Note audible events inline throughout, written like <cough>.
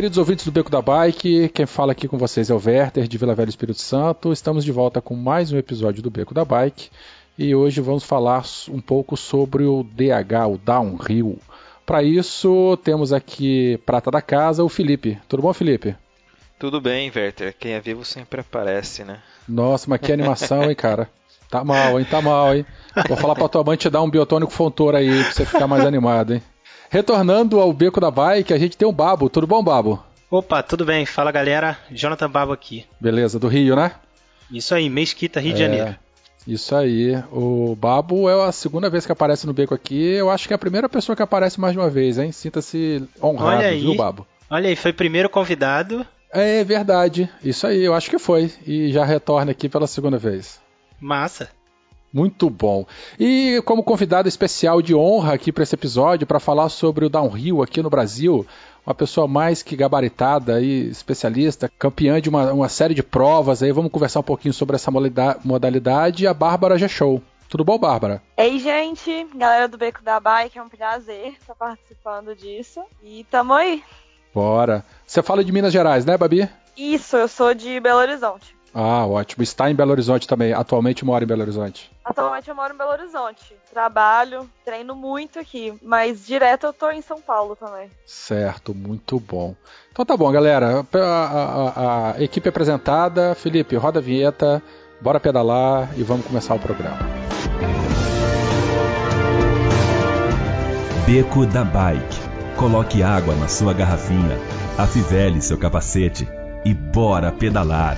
Queridos ouvintes do Beco da Bike, quem fala aqui com vocês é o Werther de Vila Velha Espírito Santo. Estamos de volta com mais um episódio do Beco da Bike e hoje vamos falar um pouco sobre o DH, o Downhill. Para isso, temos aqui prata da casa, o Felipe. Tudo bom, Felipe? Tudo bem, Werther. Quem é vivo sempre aparece, né? Nossa, mas que animação, hein, cara? Tá mal, hein? Tá mal, hein? Vou falar pra tua mãe te dar um biotônico fontor aí pra você ficar mais <laughs> animado, hein? Retornando ao beco da bike, a gente tem o Babo. Tudo bom, Babo? Opa, tudo bem. Fala galera, Jonathan Babo aqui. Beleza, do Rio, né? Isso aí, Mesquita, Rio é, de Janeiro. Isso aí. O Babo é a segunda vez que aparece no beco aqui. Eu acho que é a primeira pessoa que aparece mais de uma vez, hein? Sinta-se honrado, Olha aí. viu, Babo? Olha aí, foi primeiro convidado. É verdade. Isso aí, eu acho que foi. E já retorna aqui pela segunda vez. Massa. Muito bom. E como convidado especial de honra aqui para esse episódio, para falar sobre o downhill aqui no Brasil, uma pessoa mais que gabaritada e especialista, campeã de uma, uma série de provas. Aí vamos conversar um pouquinho sobre essa modalidade. A Bárbara G-Show. Tudo bom, Bárbara? Ei, gente, galera do Beco da Bike, é um prazer estar participando disso. E tamo aí. Bora. Você fala de Minas Gerais, né, Babi? Isso, eu sou de Belo Horizonte. Ah, ótimo. Está em Belo Horizonte também. Atualmente mora em Belo Horizonte. Atualmente eu moro em Belo Horizonte. Trabalho, treino muito aqui, mas direto eu tô em São Paulo também. Certo, muito bom. Então tá bom, galera. A, a, a equipe apresentada. Felipe, roda a vinheta, bora pedalar e vamos começar o programa. Beco da Bike. Coloque água na sua garrafinha, afivele seu capacete e bora pedalar.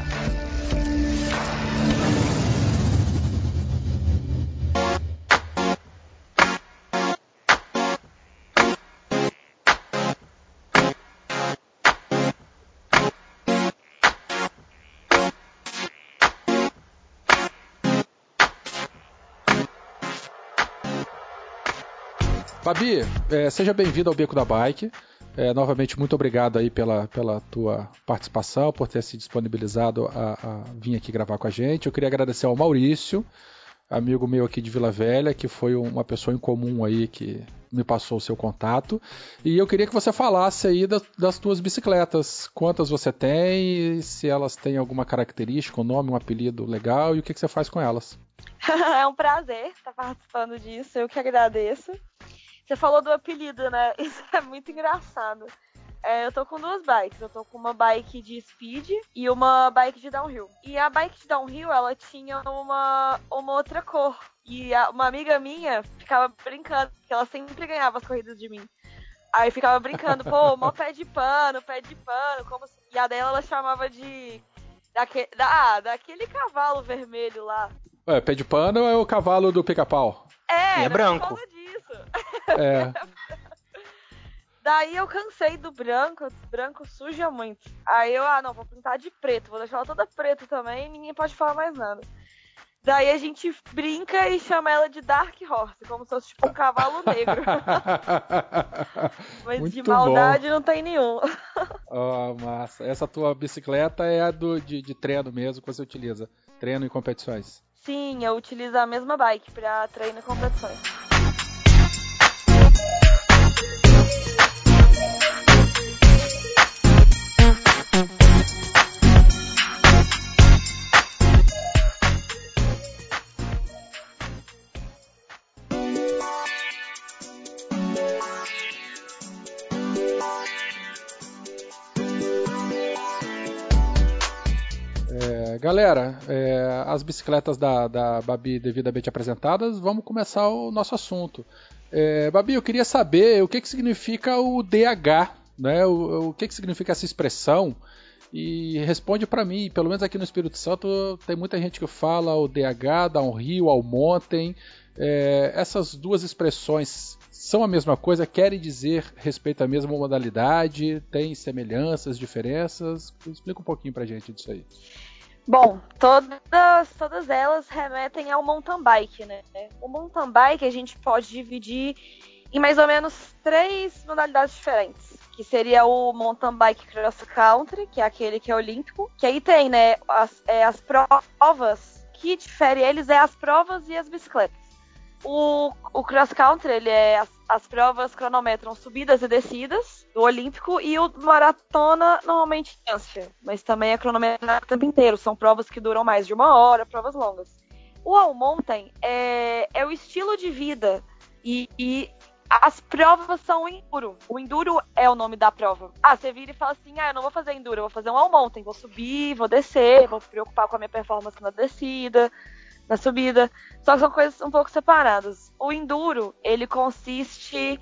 Fabi, é, seja bem-vindo ao Beco da Bike. É, novamente, muito obrigado aí pela, pela tua participação, por ter se disponibilizado a, a vir aqui gravar com a gente. Eu queria agradecer ao Maurício, amigo meu aqui de Vila Velha, que foi uma pessoa em comum aí que me passou o seu contato. E eu queria que você falasse aí das, das tuas bicicletas. Quantas você tem, se elas têm alguma característica, um nome, um apelido legal e o que, que você faz com elas. <laughs> é um prazer estar participando disso, eu que agradeço. Você falou do apelido, né? <laughs> Isso é muito engraçado. É, eu tô com duas bikes. Eu tô com uma bike de speed e uma bike de downhill. E a bike de downhill, ela tinha uma, uma outra cor. E a, uma amiga minha ficava brincando, que ela sempre ganhava as corridas de mim. Aí ficava brincando, pô, mó pé de pano, pé de pano, como? E a dela ela chamava de. Daque, da, ah, daquele cavalo vermelho lá. Ué, pé de pano é o cavalo do pica-pau. É, é branco. É. <laughs> Daí eu cansei do branco, branco suja muito. Aí eu, ah, não, vou pintar de preto, vou deixar ela toda preta também, ninguém pode falar mais nada. Daí a gente brinca e chama ela de Dark Horse, como se fosse tipo um cavalo negro. <laughs> Mas Muito de maldade bom. não tem nenhum. <laughs> Oh, massa. Essa tua bicicleta é a do, de, de treino mesmo que você utiliza? Treino em competições? Sim, eu utilizo a mesma bike para treino e competições. Galera, é, as bicicletas da, da Babi devidamente apresentadas, vamos começar o nosso assunto. É, Babi, eu queria saber o que, que significa o DH, né? O, o que, que significa essa expressão? E responde para mim, pelo menos aqui no Espírito Santo tem muita gente que fala o DH, um rio montem. É, essas duas expressões são a mesma coisa? Querem dizer respeito à mesma modalidade? Tem semelhanças, diferenças? Explica um pouquinho pra gente disso aí. Bom, todas, todas elas remetem ao mountain bike, né? O mountain bike a gente pode dividir em mais ou menos três modalidades diferentes. Que seria o mountain bike cross country, que é aquele que é olímpico. Que aí tem, né, as, é, as provas. que difere eles é as provas e as bicicletas. O, o cross country, ele é as, as, provas cronometram subidas e descidas do olímpico e o maratona normalmente distância, mas também é cronometrado o tempo inteiro. São provas que duram mais de uma hora, provas longas. O all mountain é, é o estilo de vida e, e as provas são enduro. O enduro é o nome da prova. Ah, você vira e fala assim: ah, eu não vou fazer enduro, eu vou fazer um all mountain. Vou subir, vou descer, vou me preocupar com a minha performance na descida na subida. Só que são coisas um pouco separadas. O enduro, ele consiste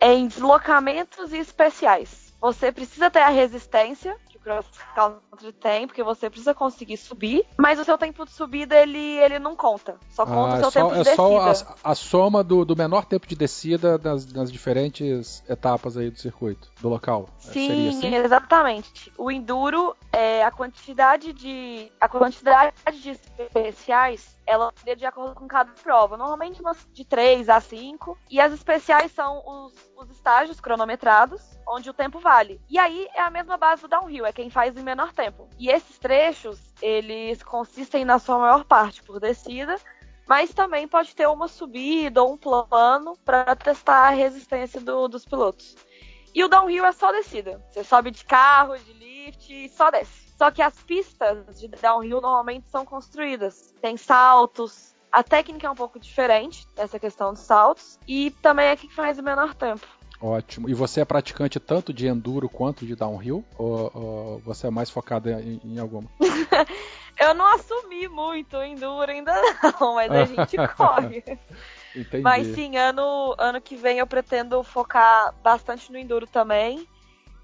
em deslocamentos especiais. Você precisa ter a resistência que o cross country tem, porque você precisa conseguir subir, mas o seu tempo de subida ele, ele não conta. Só conta ah, o seu é tempo só, de é descida. É só a, a, soma do, do menor tempo de descida das, das diferentes etapas aí do circuito, do local. Sim, assim? exatamente. O enduro é a quantidade de a quantidade de especiais ela varia de acordo com cada prova. Normalmente umas de 3 a 5. E as especiais são os, os estágios cronometrados, onde o tempo vale. E aí é a mesma base do downhill, é quem faz em menor tempo. E esses trechos, eles consistem na sua maior parte por descida, mas também pode ter uma subida ou um plano para testar a resistência do, dos pilotos. E o downhill é só descida. Você sobe de carro, de lift só desce. Só que as pistas de downhill normalmente são construídas. Tem saltos. A técnica é um pouco diferente dessa questão dos saltos. E também é que faz o menor tempo. Ótimo. E você é praticante tanto de enduro quanto de downhill? Ou, ou você é mais focado em, em alguma? <laughs> eu não assumi muito enduro ainda não, mas a gente <laughs> corre. Entendi. Mas sim, ano, ano que vem eu pretendo focar bastante no enduro também.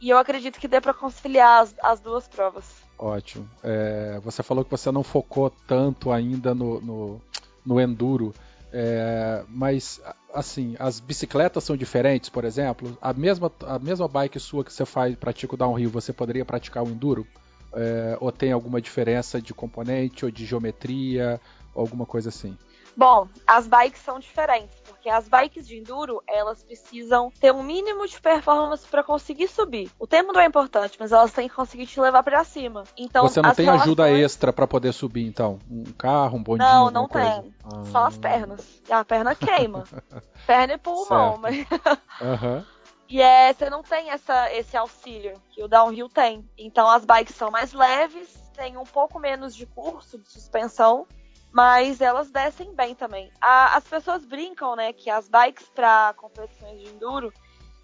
E eu acredito que dê para conciliar as, as duas provas. Ótimo. É, você falou que você não focou tanto ainda no, no, no enduro, é, mas assim, as bicicletas são diferentes, por exemplo. A mesma, a mesma bike sua que você faz, pratica o downhill, você poderia praticar o enduro? É, ou tem alguma diferença de componente ou de geometria, alguma coisa assim? Bom, as bikes são diferentes, porque as bikes de enduro, elas precisam ter um mínimo de performance para conseguir subir. O tempo não é importante, mas elas têm que conseguir te levar para cima. Então, você não tem relações... ajuda extra para poder subir, então? Um carro, um bondinho, Não, não tem. Ah. Só as pernas. E a perna queima. <laughs> perna e pulmão, certo. mas <laughs> uhum. E é, você não tem essa, esse auxílio que o downhill tem. Então as bikes são mais leves, tem um pouco menos de curso de suspensão mas elas descem bem também. A, as pessoas brincam, né, que as bikes para competições de enduro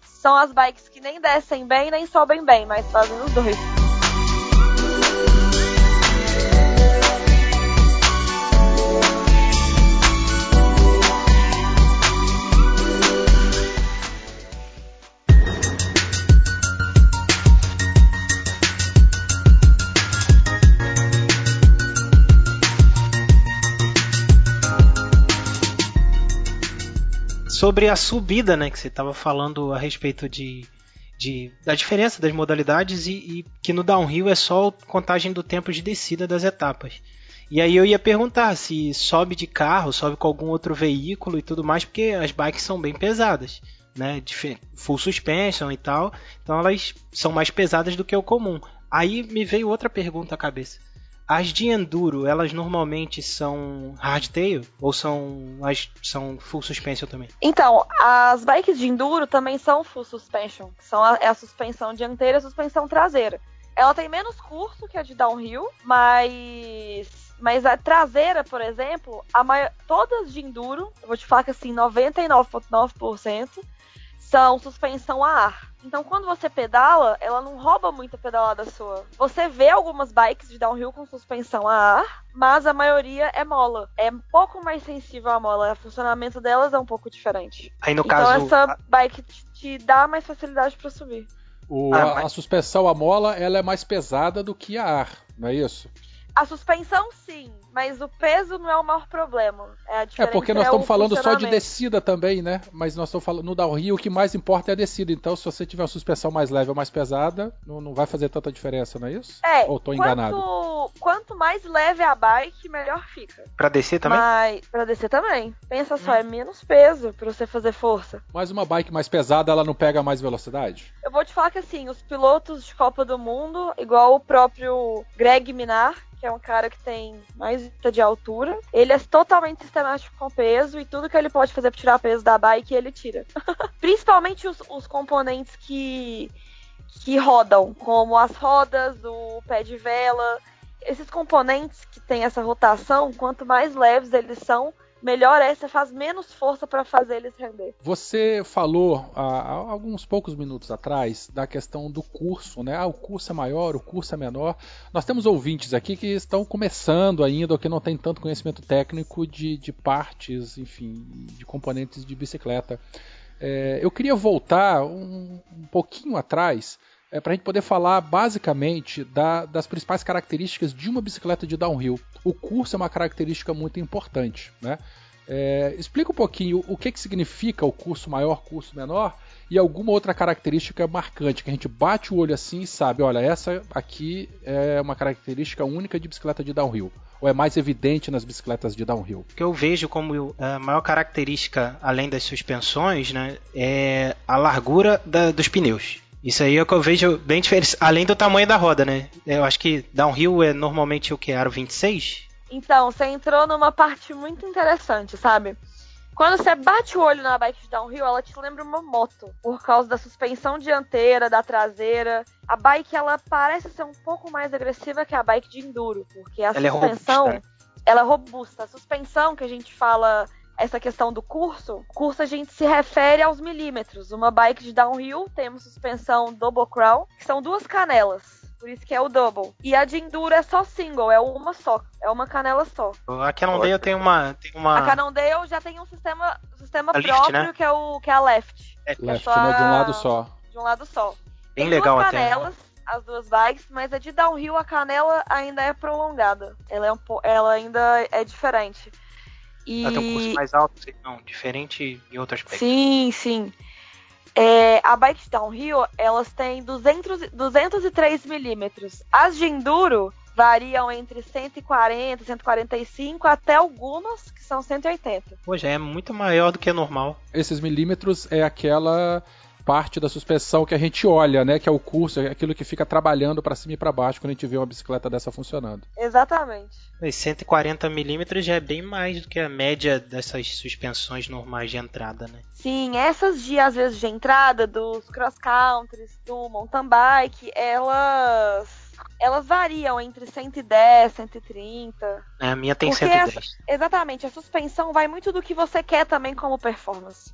são as bikes que nem descem bem nem sobem bem, mas fazem os dois. Sobre a subida, né, que você estava falando a respeito de, de, da diferença das modalidades e, e, que no downhill é só contagem do tempo de descida das etapas. E aí eu ia perguntar se sobe de carro, sobe com algum outro veículo e tudo mais, porque as bikes são bem pesadas, né? Full suspension e tal, então elas são mais pesadas do que o comum. Aí me veio outra pergunta à cabeça. As de enduro, elas normalmente são hardtail ou são as são full suspension também? Então, as bikes de enduro também são full suspension, são a, é a suspensão dianteira e a suspensão traseira. Ela tem menos curso que a de downhill, mas mas a traseira, por exemplo, a maior, todas de enduro, eu vou te falar que assim, 99,9% são suspensão a ar. Então, quando você pedala, ela não rouba muito a pedalada sua. Você vê algumas bikes de downhill com suspensão a ar, mas a maioria é mola. É um pouco mais sensível à mola. O funcionamento delas é um pouco diferente. Aí, no então, caso. essa bike te, te dá mais facilidade para subir. O, ah, a, mas... a, suspensão a mola ela é mais pesada do que a ar, não é isso? A suspensão, sim, mas o peso não é o maior problema. É, a É porque nós é estamos o falando só de descida também, né? Mas nós estamos falando no downhill, o que mais importa é a descida. Então, se você tiver uma suspensão mais leve ou mais pesada, não, não vai fazer tanta diferença, não é isso? É, Ou tô enganado? quanto, quanto mais leve a bike, melhor fica. Pra descer também? Mas pra descer também. Pensa só, é menos peso pra você fazer força. Mas uma bike mais pesada, ela não pega mais velocidade? Eu vou te falar que assim, os pilotos de Copa do Mundo, igual o próprio Greg Minar, que é um cara que tem mais de altura, ele é totalmente sistemático com peso e tudo que ele pode fazer pra tirar peso da bike, ele tira. <laughs> Principalmente os, os componentes que, que rodam, como as rodas, o pé de vela. Esses componentes que tem essa rotação, quanto mais leves eles são, melhor é, você faz menos força para fazer eles render. Você falou há, há alguns poucos minutos atrás da questão do curso, né? Ah, o curso é maior, o curso é menor. Nós temos ouvintes aqui que estão começando ainda, ou que não têm tanto conhecimento técnico de, de partes, enfim, de componentes de bicicleta. É, eu queria voltar um, um pouquinho atrás é, para a gente poder falar basicamente da- das principais características de uma bicicleta de downhill. O curso é uma característica muito importante, né? É, explica um pouquinho o que, que significa o curso maior, curso menor e alguma outra característica marcante que a gente bate o olho assim e sabe, olha, essa aqui é uma característica única de bicicleta de downhill. Ou é mais evidente nas bicicletas de downhill? O que eu vejo como a maior característica, além das suspensões, né, é a largura da- dos pneus. Isso aí é o que eu vejo bem diferente, além do tamanho da roda, né? Eu acho que downhill é normalmente o que? Aro 26? Então, você entrou numa parte muito interessante, sabe? Quando você bate o olho na bike de downhill, ela te lembra uma moto, por causa da suspensão dianteira, da traseira. A bike, ela parece ser um pouco mais agressiva que a bike de enduro, porque a Ela é suspensão, robusta. ela é robusta. A suspensão que a gente fala, essa questão do curso, curso a gente se refere aos milímetros. Uma bike de downhill, temos suspensão double crown, que são duas canelas. Por isso que é o double. E a de enduro é só single, é uma só. É uma canela só. A Cannondale tem uma, tem uma A Cannondale já tem um sistema, sistema A lift, próprio né? que é o que é a left, é, Left, só né? De um lado só. de um lado só. bem tem legal duas até. canelas, as duas bikes, mas a de downhill a canela ainda é prolongada. Ela é um ela ainda é diferente. E Ela tem um curso mais alto, sei não, diferente em outro aspecto. Sim, sim. É, a bike downhill, elas têm 200, e- 203 milímetros. As de enduro variam entre 140, 145, até algumas que são 180. Pô, já é muito maior do que é normal. Esses milímetros é aquela parte da suspensão que a gente olha, né? Que é o curso, é aquilo que fica trabalhando para cima e para baixo quando a gente vê uma bicicleta dessa funcionando. Exatamente. E 140 milímetros já é bem mais do que a média dessas suspensões normais de entrada, né? Sim, essas de, às vezes, de entrada dos cross countries, do mountain bike, elas elas variam entre 110, 130. É, A minha tem Porque 110. Exatamente, a suspensão vai muito do que você quer também como performance.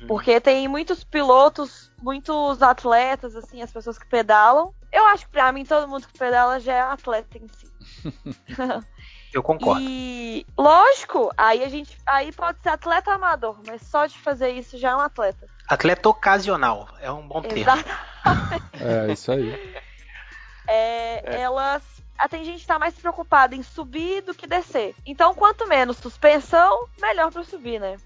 Uhum. Porque tem muitos pilotos, muitos atletas, assim, as pessoas que pedalam. Eu acho que pra mim todo mundo que pedala já é atleta em si. <laughs> Eu concordo. E lógico, aí a gente aí pode ser atleta amador, mas só de fazer isso já é um atleta. Atleta ocasional é um bom termo. Exato. É, isso aí. <laughs> É, Elas. ah, Tem gente que tá mais preocupada em subir do que descer. Então, quanto menos suspensão, melhor pra subir, né?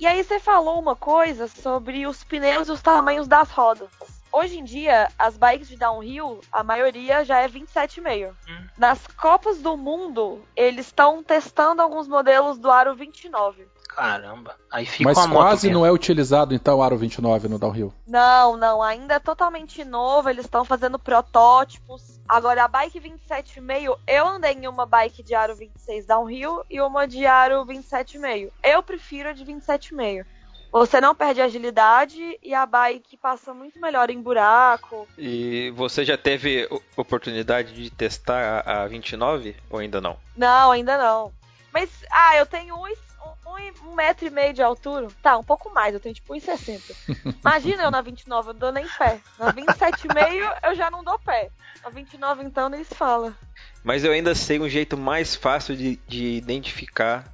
E aí você falou uma coisa sobre os pneus e os tamanhos das rodas. Hoje em dia, as bikes de downhill, a maioria já é 27,5. Hum. Nas Copas do Mundo, eles estão testando alguns modelos do aro 29. Caramba. Aí fica Mas quase não é utilizado então o Aro 29 no downhill. Não, não, ainda é totalmente novo, eles estão fazendo protótipos. Agora a bike 27,5, eu andei em uma bike de Aro 26 downhill e uma de Aro 27,5. Eu prefiro a de 27,5. Você não perde agilidade e a bike passa muito melhor em buraco. E você já teve oportunidade de testar a 29 ou ainda não? Não, ainda não. Mas, ah, eu tenho 1,5 põe um metro e meio de altura. Tá, um pouco mais, eu tenho tipo 1,60. <laughs> Imagina eu na 29, eu não dou nem pé. Na 27,5 eu já não dou pé. Na 29, então, nem se fala. Mas eu ainda sei um jeito mais fácil de, de identificar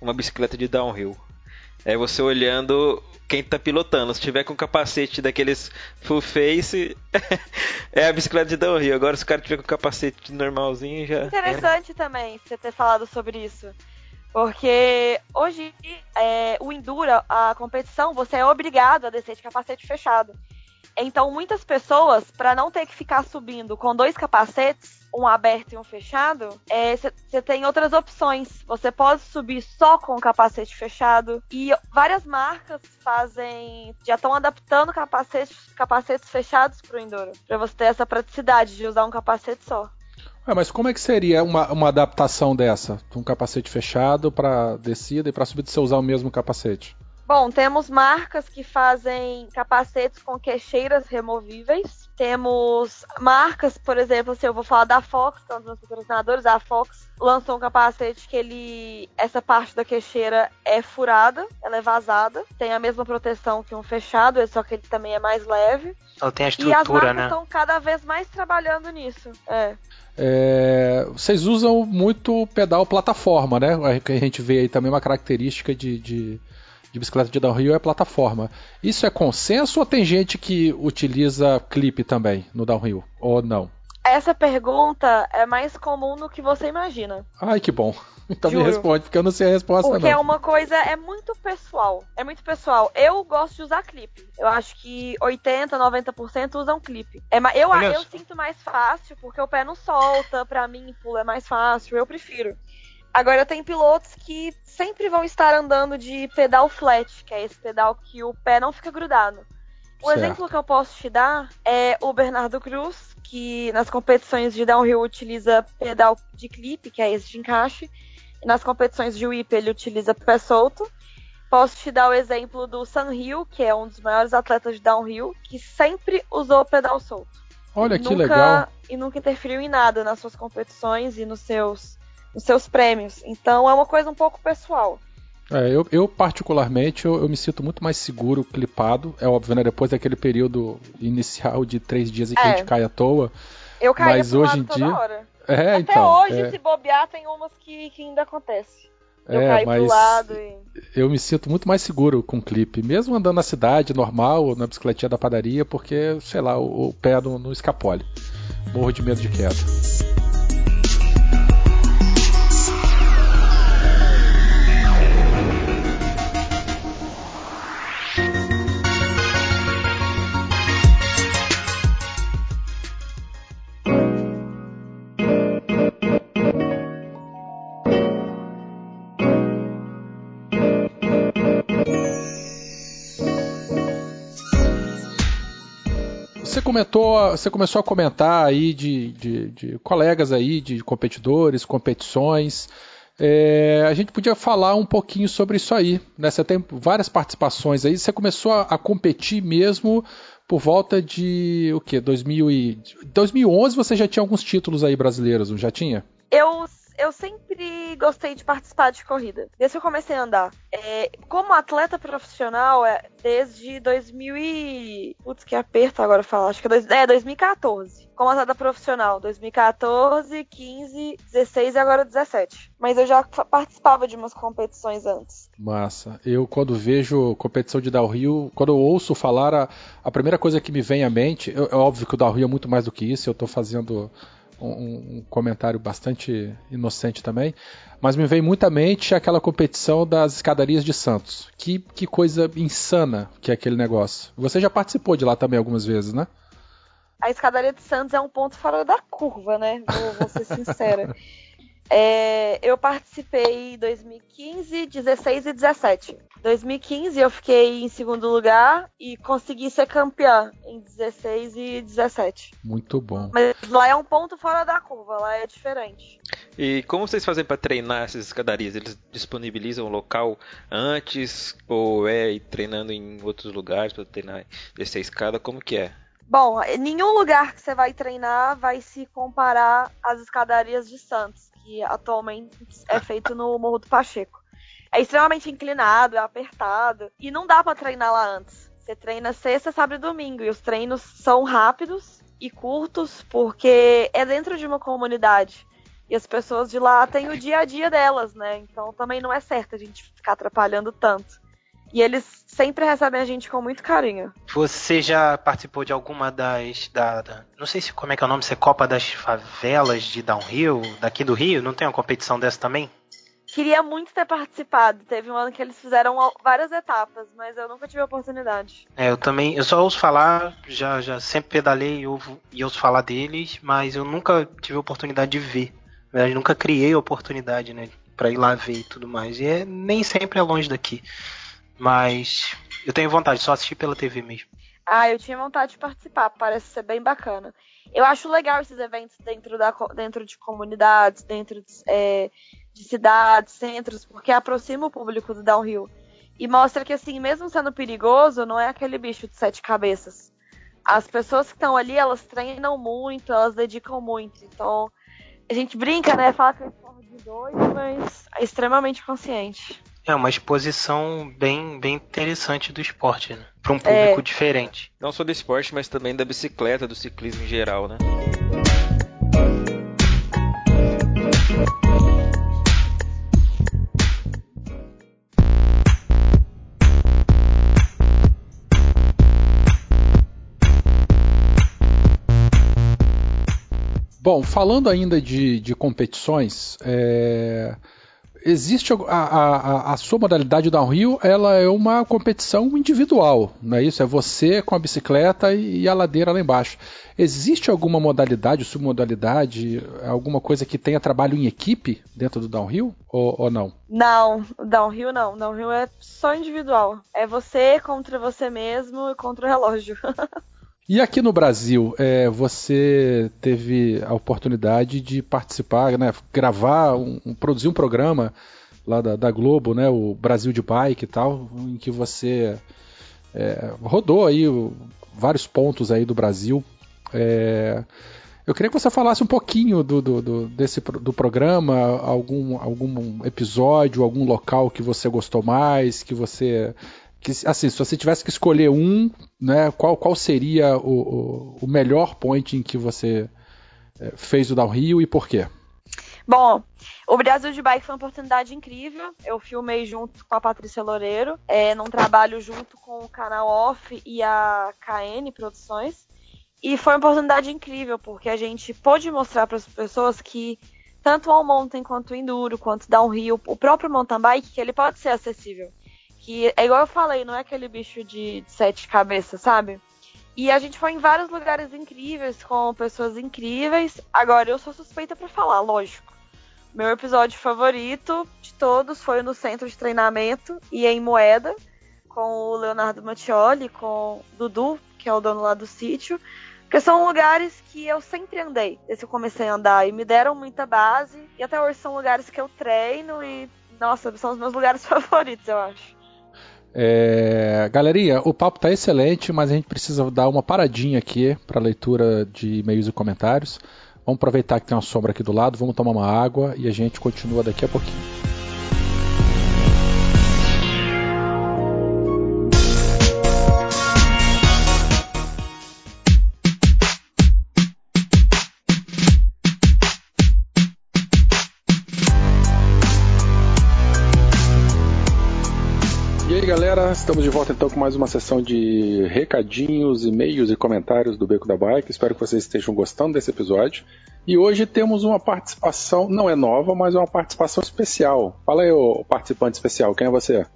uma bicicleta de downhill. É você olhando quem tá pilotando. Se tiver com capacete daqueles full face, <laughs> é a bicicleta de downhill. Agora, se o cara tiver com capacete normalzinho, já. Interessante é. também você ter falado sobre isso. Porque hoje é, o Enduro, a competição, você é obrigado a descer de capacete fechado. Então, muitas pessoas, para não ter que ficar subindo com dois capacetes, um aberto e um fechado, você é, tem outras opções. Você pode subir só com o capacete fechado. E várias marcas fazem. já estão adaptando capacetes, capacetes fechados para o Enduro. Para você ter essa praticidade de usar um capacete só. É, mas como é que seria uma, uma adaptação dessa? Um capacete fechado para descida e para subida você usar o mesmo capacete? Bom, temos marcas que fazem capacetes com queixeiras removíveis. Temos marcas, por exemplo, se assim, eu vou falar da Fox, que é um dos meus patrocinadores, a Fox lançou um capacete que ele. Essa parte da queixeira é furada, ela é vazada. Tem a mesma proteção que um fechado, só que ele também é mais leve. Ela tem a estrutura, e as marcas né? estão cada vez mais trabalhando nisso. É. É, vocês usam muito pedal plataforma, né? Que a gente vê aí também uma característica de, de de bicicleta de downhill é plataforma. Isso é consenso ou tem gente que utiliza clipe também no downhill? Ou não? Essa pergunta é mais comum do que você imagina. Ai, que bom. Então Juro. me responde, porque eu não sei a resposta porque não. é uma coisa, é muito pessoal. É muito pessoal. Eu gosto de usar clipe. Eu acho que 80, 90% usam clipe. É, eu, eu sinto mais fácil, porque o pé não solta, pra mim pula é mais fácil, eu prefiro. Agora tem pilotos que sempre vão estar andando de pedal flat, que é esse pedal que o pé não fica grudado. O certo. exemplo que eu posso te dar é o Bernardo Cruz, que nas competições de downhill utiliza pedal de clipe, que é esse de encaixe, e nas competições de whip ele utiliza pé solto. Posso te dar o exemplo do Hill, que é um dos maiores atletas de downhill, que sempre usou pedal solto. Olha que nunca, legal. E nunca interferiu em nada nas suas competições e nos seus os seus prêmios. Então é uma coisa um pouco pessoal. É, eu, eu particularmente eu, eu, me sinto muito mais seguro clipado. É óbvio, né? Depois daquele período inicial de três dias em que é. a gente cai à toa. Eu caí mas hoje em dia. Hora. É, Até então, hoje, é... se bobear, tem umas que, que ainda acontece. Eu é, caí mas pro lado e... eu me sinto muito mais seguro com clipe, mesmo andando na cidade normal, na bicicletinha da padaria, porque, sei lá, o, o pé não, não escapole. Morro de medo de queda. Comentou, você começou a comentar aí de, de, de colegas aí, de competidores, competições. É, a gente podia falar um pouquinho sobre isso aí. Né? Você tem várias participações aí. Você começou a, a competir mesmo por volta de o que? 2011 você já tinha alguns títulos aí brasileiros, não já tinha? Eu eu sempre gostei de participar de corrida, desde que eu comecei a andar. É, como atleta profissional, é, desde 2000 e... Putz, que aperto agora falar. Acho que é, dois, é 2014. Como atleta profissional, 2014, 15, 16 e agora 17. Mas eu já participava de umas competições antes. Massa. Eu, quando vejo competição de downhill, quando eu ouço falar, a, a primeira coisa que me vem à mente, eu, é óbvio que o downhill é muito mais do que isso, eu tô fazendo um, um, comentário bastante inocente também, mas me vem muito à mente aquela competição das escadarias de Santos. Que, que coisa insana que é aquele negócio. Você já participou de lá também algumas vezes, né? A escadaria de Santos é um ponto fora da curva, né? Vou, vou ser sincera. <laughs> É, eu participei em 2015, 16 e 17. 2015 eu fiquei em segundo lugar e consegui ser campeã em 16 e 17. Muito bom. Mas lá é um ponto fora da curva, lá é diferente. E como vocês fazem para treinar essas escadarias? Eles disponibilizam o local antes ou é ir treinando em outros lugares para treinar descer a escada? Como que é? Bom, nenhum lugar que você vai treinar vai se comparar às escadarias de Santos que atualmente é feito no Morro do Pacheco. É extremamente inclinado, é apertado e não dá para treinar lá antes. Você treina sexta, sábado e domingo e os treinos são rápidos e curtos porque é dentro de uma comunidade. E as pessoas de lá têm o dia a dia delas, né? Então também não é certo a gente ficar atrapalhando tanto. E eles sempre recebem a gente com muito carinho. Você já participou de alguma das. Da, da, não sei se como é que é o nome, se é Copa das Favelas de Downhill, daqui do Rio? Não tem uma competição dessa também? Queria muito ter participado. Teve um ano que eles fizeram várias etapas, mas eu nunca tive a oportunidade. É, eu também. Eu só ouço falar, já, já sempre pedalei e ouço, e ouço falar deles, mas eu nunca tive a oportunidade de ver. Na verdade, nunca criei a oportunidade, né? Pra ir lá ver e tudo mais. E é, nem sempre é longe daqui. Mas eu tenho vontade, só assistir pela TV mesmo. Ah, eu tinha vontade de participar, parece ser bem bacana. Eu acho legal esses eventos dentro, da, dentro de comunidades, dentro de, é, de cidades, centros, porque aproxima o público do downhill. E mostra que, assim, mesmo sendo perigoso, não é aquele bicho de sete cabeças. As pessoas que estão ali, elas treinam muito, elas dedicam muito. Então, a gente brinca, né? Fala que é de dois, mas é extremamente consciente. É uma exposição bem, bem interessante do esporte, né? Para um público é. diferente. Não só do esporte, mas também da bicicleta, do ciclismo em geral, né? Bom, falando ainda de, de competições, é, existe a, a, a, sua modalidade downhill, ela é uma competição individual, não é isso? É você com a bicicleta e, a ladeira lá embaixo. Existe alguma modalidade, submodalidade, alguma coisa que tenha trabalho em equipe dentro do downhill ou, ou não? Não, downhill não. Downhill é só individual. É você contra você mesmo e contra o relógio. <laughs> E aqui no Brasil, é, você teve a oportunidade de participar, né, gravar, um, produzir um programa lá da, da, Globo, né, o Brasil de Bike e tal, em que você é, rodou aí vários pontos aí do Brasil. É, eu queria que você falasse um pouquinho do, do, do, desse, do programa, algum, algum episódio, algum local que você gostou mais, que você que, assim, se você tivesse que escolher um, né, qual, qual seria o, o, o melhor point em que você é, fez o downhill e por quê? Bom, o Brasil de Bike foi uma oportunidade incrível. Eu filmei junto com a Patrícia Loureiro, é, num trabalho junto com o canal Off e a KN Produções. E foi uma oportunidade incrível, porque a gente pôde mostrar para as pessoas que tanto o mountain quanto o enduro, quanto downhill, o próprio mountain bike, que ele pode ser acessível. Que é igual eu falei, não é aquele bicho de, de sete cabeças, sabe? E a gente foi em vários lugares incríveis, com pessoas incríveis. Agora, eu sou suspeita para falar, lógico. Meu episódio favorito de todos foi no centro de treinamento e em Moeda, com o Leonardo Mattioli, com o Dudu, que é o dono lá do sítio. Porque são lugares que eu sempre andei, desde que eu comecei a andar, e me deram muita base. E até hoje são lugares que eu treino e, nossa, são os meus lugares <laughs> favoritos, eu acho. É, galerinha, o papo tá excelente, mas a gente precisa dar uma paradinha aqui para leitura de e-mails e comentários. Vamos aproveitar que tem uma sombra aqui do lado, vamos tomar uma água e a gente continua daqui a pouquinho. Estamos de volta então com mais uma sessão de recadinhos, e-mails e comentários do Beco da Bike. Espero que vocês estejam gostando desse episódio. E hoje temos uma participação, não é nova, mas é uma participação especial. Fala aí, o participante especial, quem é você?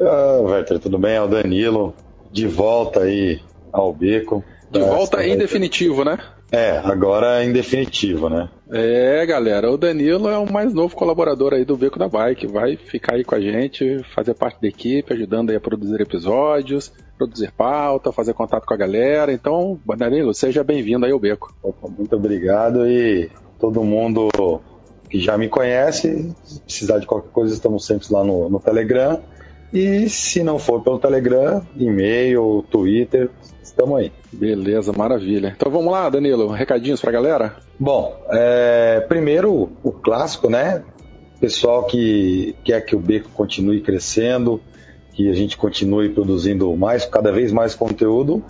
Ah, Werther, tudo bem? É o Danilo, de volta aí ao Beco. De volta em definitivo, né? É, agora em definitivo, né? É, galera, o Danilo é o mais novo colaborador aí do Beco da Bike, vai ficar aí com a gente, fazer parte da equipe, ajudando aí a produzir episódios, produzir pauta, fazer contato com a galera. Então, Danilo, seja bem-vindo aí ao Beco. Opa, muito obrigado e todo mundo que já me conhece, se precisar de qualquer coisa, estamos sempre lá no, no Telegram. E se não for pelo Telegram, e-mail, Twitter, estamos aí. Beleza, maravilha. Então vamos lá, Danilo, recadinhos pra galera? Bom, é, primeiro o clássico, né? Pessoal que quer que o Beco continue crescendo, que a gente continue produzindo mais, cada vez mais conteúdo,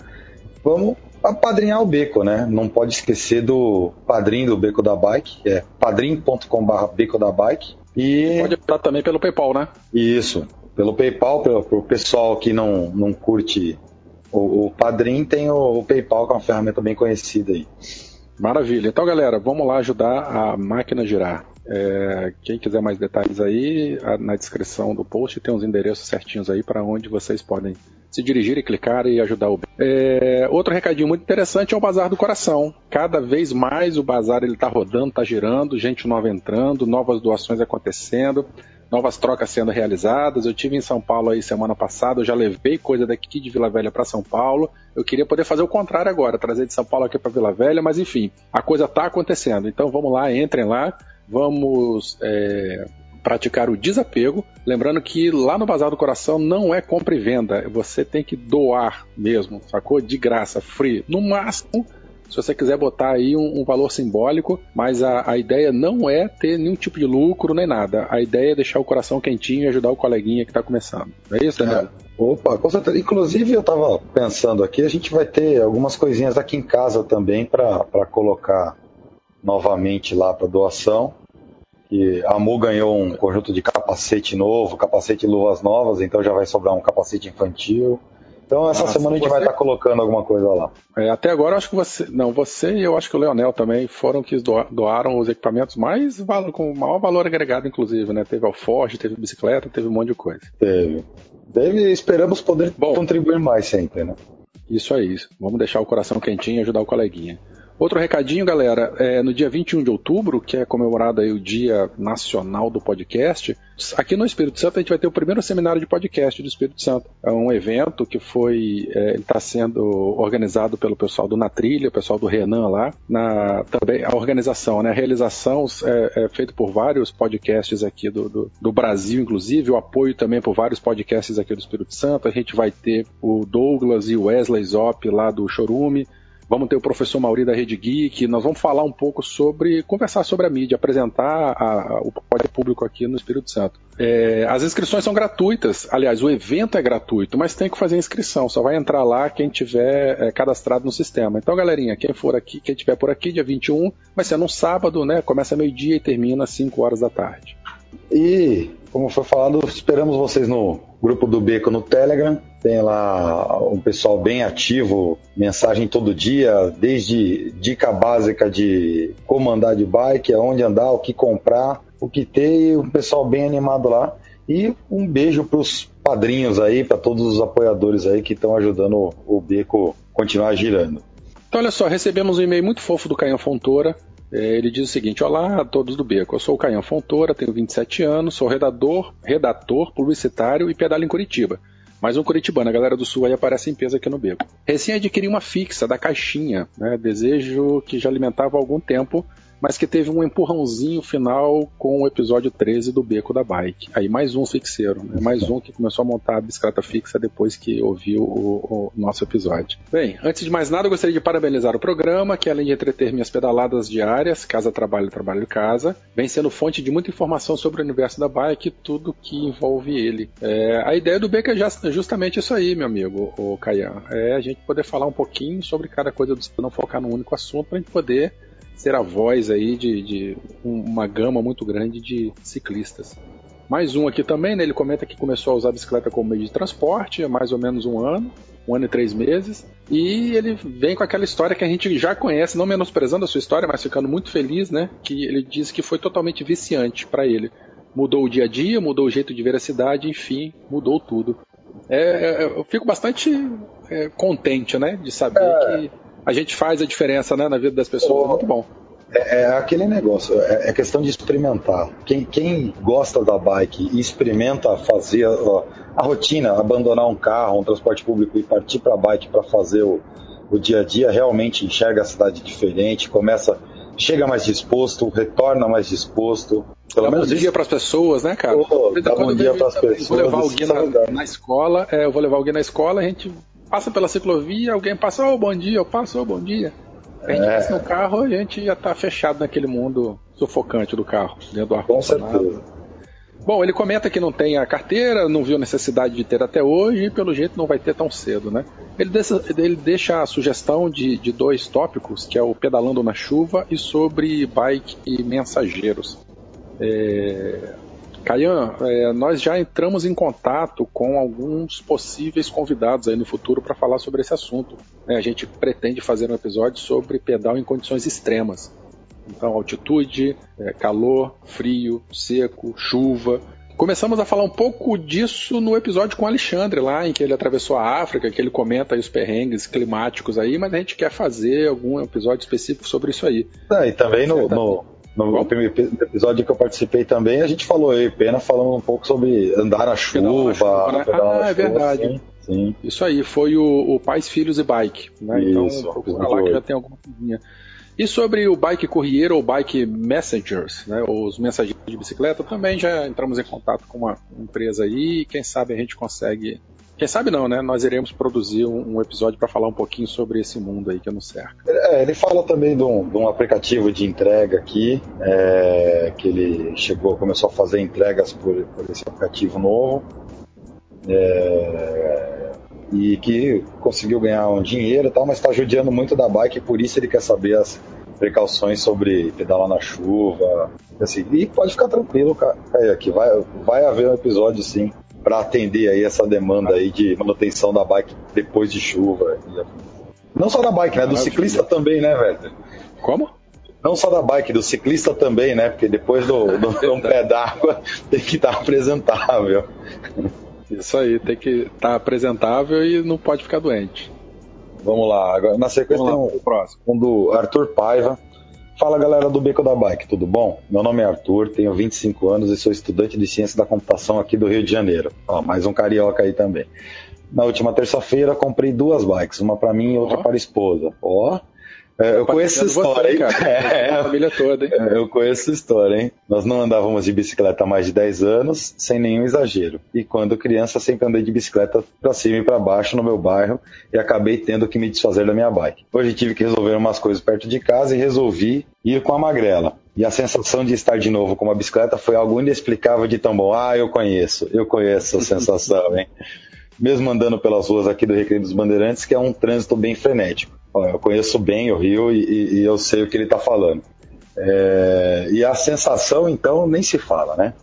vamos apadrinhar o Beco, né? Não pode esquecer do padrinho do Beco da Bike, é padrim.com.br Beco da Bike. E... Pode optar também pelo PayPal, né? Isso. pelo PayPal, pelo pro pessoal que não, não curte o, o Padrim, tem o, o PayPal, que é uma ferramenta bem conhecida aí. Maravilha. Então, galera, vamos lá ajudar a máquina a girar. É, quem quiser mais detalhes aí, na descrição do post tem os endereços certinhos aí para onde vocês podem se dirigir e clicar e ajudar o é, Outro recadinho muito interessante é o Bazar do Coração. Cada vez mais o bazar ele está rodando, está girando, gente nova entrando, novas doações acontecendo novas trocas sendo realizadas. Eu tive em São Paulo aí semana passada, eu já levei coisa daqui de Vila Velha para São Paulo. Eu queria poder fazer o contrário agora, trazer de São Paulo aqui para Vila Velha, mas enfim, a coisa está acontecendo. Então vamos lá, entrem lá, vamos é, praticar o desapego. Lembrando que lá no Bazar do Coração não é compra e venda, você tem que doar mesmo, sacou? De graça, free. No máximo se você quiser botar aí um, um valor simbólico, mas a, a, ideia não é ter nenhum tipo de lucro nem nada. A ideia é deixar o coração quentinho e ajudar o coleguinha que está começando. É isso, Daniel? É. Opa, com certeza. Inclusive, eu estava pensando aqui, a gente vai ter algumas coisinhas aqui em casa também para colocar novamente lá para doação. E a Mu ganhou um conjunto de capacete novo, capacete e luvas novas, então já vai sobrar um capacete infantil. Então essa semana a gente você... vai estar tá colocando alguma coisa lá. É, até agora eu acho que você. Não, você e eu acho que o Leonel também foram que doaram os equipamentos mais com maior valor agregado, inclusive, né? Teve alforge, teve bicicleta, teve um monte de coisa. Teve. Teve esperamos poder Bom, contribuir mais sempre, né? Isso aí. Vamos deixar o coração quentinho e ajudar o coleguinha. Outro recadinho, galera, é, no dia 21 de outubro, que é comemorado aí o Dia Nacional do Podcast, aqui no Espírito Santo a gente vai ter o primeiro seminário de podcast do Espírito Santo. É um evento que foi, é, está sendo organizado pelo pessoal do Na Trilha, o pessoal do Renan lá, na, também a organização, né, a realização é, é feita por vários podcasts aqui do, do, do, Brasil, inclusive, o apoio também por vários podcasts aqui do Espírito Santo. A gente vai ter o Douglas e o Wesley Zop lá do Chorume, Vamos ter o professor Mauri da Rede Geek, nós vamos falar um pouco sobre, conversar sobre a mídia, apresentar a, a, o público aqui no Espírito Santo. É, as inscrições são gratuitas, aliás, o evento é gratuito, mas tem que fazer inscrição, só vai entrar lá quem tiver é, cadastrado no sistema. Então, galerinha, quem for aqui, quem tiver por aqui, dia 21, vai ser num sábado, né? Começa meio-dia e termina às 5 horas da tarde. E, como foi falado, esperamos vocês no grupo do Beco no Telegram. Tem lá um pessoal bem ativo, mensagem todo dia, desde dica básica de como andar de bike, aonde andar, o que comprar, o que ter, e um pessoal bem animado lá. E um beijo para os padrinhos aí, para todos os apoiadores aí que estão ajudando o Beco continuar girando. Então, olha só, recebemos um e-mail muito fofo do Caio Fontoura. É, ele diz o seguinte: Olá a todos do Beco, eu sou o Caian Fontoura, tenho 27 anos, sou redator, redator publicitário e pedalo em Curitiba. Mais um curitibano, a galera do Sul aí aparece em peso aqui no Beco. Recém adquiri uma fixa da caixinha, né, desejo que já alimentava há algum tempo, mas que teve um empurrãozinho final com o episódio 13 do Beco da Bike. Aí mais um fixeiro, né? mais um que começou a montar a bicicleta fixa depois que ouviu o, o, nosso episódio. Bem, antes de mais nada, eu gostaria de parabenizar o programa, que além de entreter minhas pedaladas diárias, casa trabalho, trabalho casa, vem sendo fonte de muita informação sobre o universo da bike e tudo que envolve ele. É, a ideia do Beco é justamente isso aí, meu amigo, o Caian. É a gente poder falar um pouquinho sobre cada coisa não focar num único assunto, para a gente poder ser a voz aí de, de uma gama muito grande de ciclistas. Mais um aqui também, né? Ele comenta que começou a usar a bicicleta como meio de transporte há mais ou menos um ano, um ano e três meses. E ele vem com aquela história que a gente já conhece, não menosprezando a sua história, mas ficando muito feliz, né? Que ele diz que foi totalmente viciante para ele. Mudou o dia a dia, mudou o jeito de ver a cidade, enfim, mudou tudo. É, é eu fico bastante é, contente, né? De saber é. que a gente faz a diferença né, na vida das pessoas. É muito bom. É, é aquele negócio, é, é, questão de experimentar. Quem, quem gosta da bike e experimenta fazer a, a, rotina, abandonar um carro, um transporte público e partir para a bike para fazer o, o dia a dia, realmente enxerga a cidade diferente, começa, chega mais disposto, retorna mais disposto. Pelo dá menos um dia para as pessoas, né, cara? Oh, dá um dia para as pessoas. Vou levar alguém na, na, escola, é, eu vou levar alguém na escola, a gente passa pela ciclovia, alguém passa, oh, bom dia, eu passo, oh, bom dia. A gente é. passa no carro, a gente já tá fechado naquele mundo sufocante do carro, dentro do ar-condicionado. Bom, ele comenta que não tem a carteira, não viu necessidade de ter até hoje e pelo jeito não vai ter tão cedo, né? Ele deixa, ele deixa a sugestão de, de dois tópicos, que é o pedalando na chuva e sobre bike e mensageiros. É, Caian, é, nós já entramos em contato com alguns possíveis convidados aí no futuro para falar sobre esse assunto. É, a gente pretende fazer um episódio sobre pedal em condições extremas. Então, altitude, é, calor, frio, seco, chuva. Começamos a falar um pouco disso no episódio com o Alexandre, lá em que ele atravessou a África, que ele comenta os perrengues climáticos aí, mas a gente quer fazer algum episódio específico sobre isso aí. Ah, e também no, no, no primeiro episódio que eu participei também, a gente falou aí, pena falando um pouco sobre andar na chuva. chuva né? Ah, é verdade. Sim, sim. Isso aí, foi o, o Pais, Filhos e Bike. Né? Então, isso, então, procura lá que já tem alguma coisinha. E sobre o bike courier ou bike messengers, né, os mensageiros de bicicleta, também já entramos em contato com uma empresa aí e quem sabe a gente consegue. Quem sabe não, né? Nós iremos produzir um, episódio para falar um pouquinho sobre esse mundo aí que nos cerca. É, ele fala também de um, de um aplicativo de entrega aqui, é, que ele chegou, começou a fazer entregas por, por esse aplicativo novo. É, e que conseguiu ganhar um dinheiro e tal, mas está judiando muito da bike, por isso ele quer saber as precauções sobre pedalar na chuva. Assim, e pode ficar tranquilo, Caio, que vai, vai haver um episódio sim para atender aí essa demanda aí de manutenção da bike depois de chuva. Não só da bike, né? Do ciclista também, né, velho? Como? Não só da bike, do ciclista também, né? Porque depois do, do, <laughs> do um pé d'água tem que estar apresentável. Isso aí, tem que estar tá apresentável e não pode ficar doente. Vamos lá, agora na sequência tem um, próximo. um do Arthur Paiva. Fala galera do Beco da Bike, tudo bom? Meu nome é Arthur, tenho 25 anos e sou estudante de ciência da computação aqui do Rio de Janeiro. Ó, mais um carioca aí também. Na última terça-feira comprei duas bikes, uma para mim e outra oh. para a esposa. Ó, é, eu conheço essa história, hein? Cara. É, a família toda, hein? É, eu conheço essa história, hein? Nós não andávamos de bicicleta há mais de 10 anos, sem nenhum exagero. E quando criança, sempre andei de bicicleta para cima e para baixo no meu bairro e acabei tendo que me desfazer da minha bike. Hoje tive que resolver umas coisas perto de casa e resolvi ir com a magrela. E a sensação de estar de novo com uma bicicleta foi algo inexplicável de tão bom. Ah, eu conheço, eu conheço essa <laughs> sensação, hein? Mesmo andando pelas ruas aqui do Recreio dos Bandeirantes, que é um trânsito bem frenético eu conheço bem o Rio e, e eu sei o que ele está falando. É, e a sensação, então, nem se fala, né?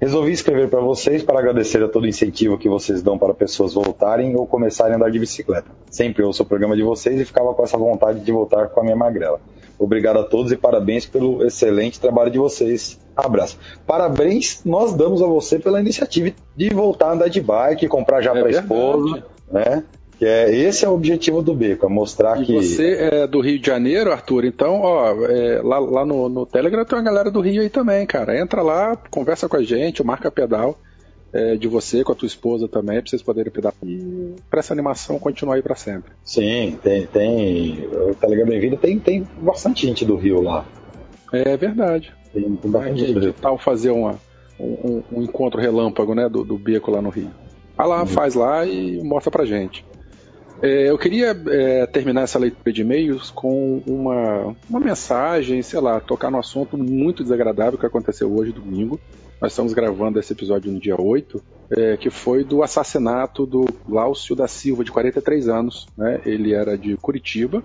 Resolvi escrever para vocês para agradecer a todo o incentivo que vocês dão para pessoas voltarem ou começarem a andar de bicicleta. Sempre ouço o programa de vocês e ficava com essa vontade de voltar com a minha magrela. Obrigado a todos e parabéns pelo excelente trabalho de vocês. Abraço. Parabéns nós damos a você pela iniciativa de voltar a andar de bike, comprar já é para a esposa, né? Que é, esse é o objetivo do Beco, é mostrar e que. Você é do Rio de Janeiro, Arthur, então, ó, é, lá, lá no, no, Telegram tem uma galera do Rio aí também, cara. Entra lá, conversa com a gente, marca pedal é, de você, com a tua esposa também, pra vocês poderem pedalar. E pra essa animação continuar aí pra sempre. Sim, tem. tem o Telegram Bem-vindo tem, tem bastante gente do Rio lá. É verdade. Tem, tem bastante gente. Que tal fazer uma, um, um, encontro relâmpago, né, do, do Beco lá no Rio? Vai lá, uhum. faz lá e mostra pra gente. É, eu queria é, terminar essa leitura de e-mails com uma, uma mensagem, sei lá, tocar no assunto muito desagradável que aconteceu hoje, domingo. Nós estamos gravando esse episódio no dia 8, é, que foi do assassinato do Glaucio da Silva, de 43 anos. Né? Ele era de Curitiba,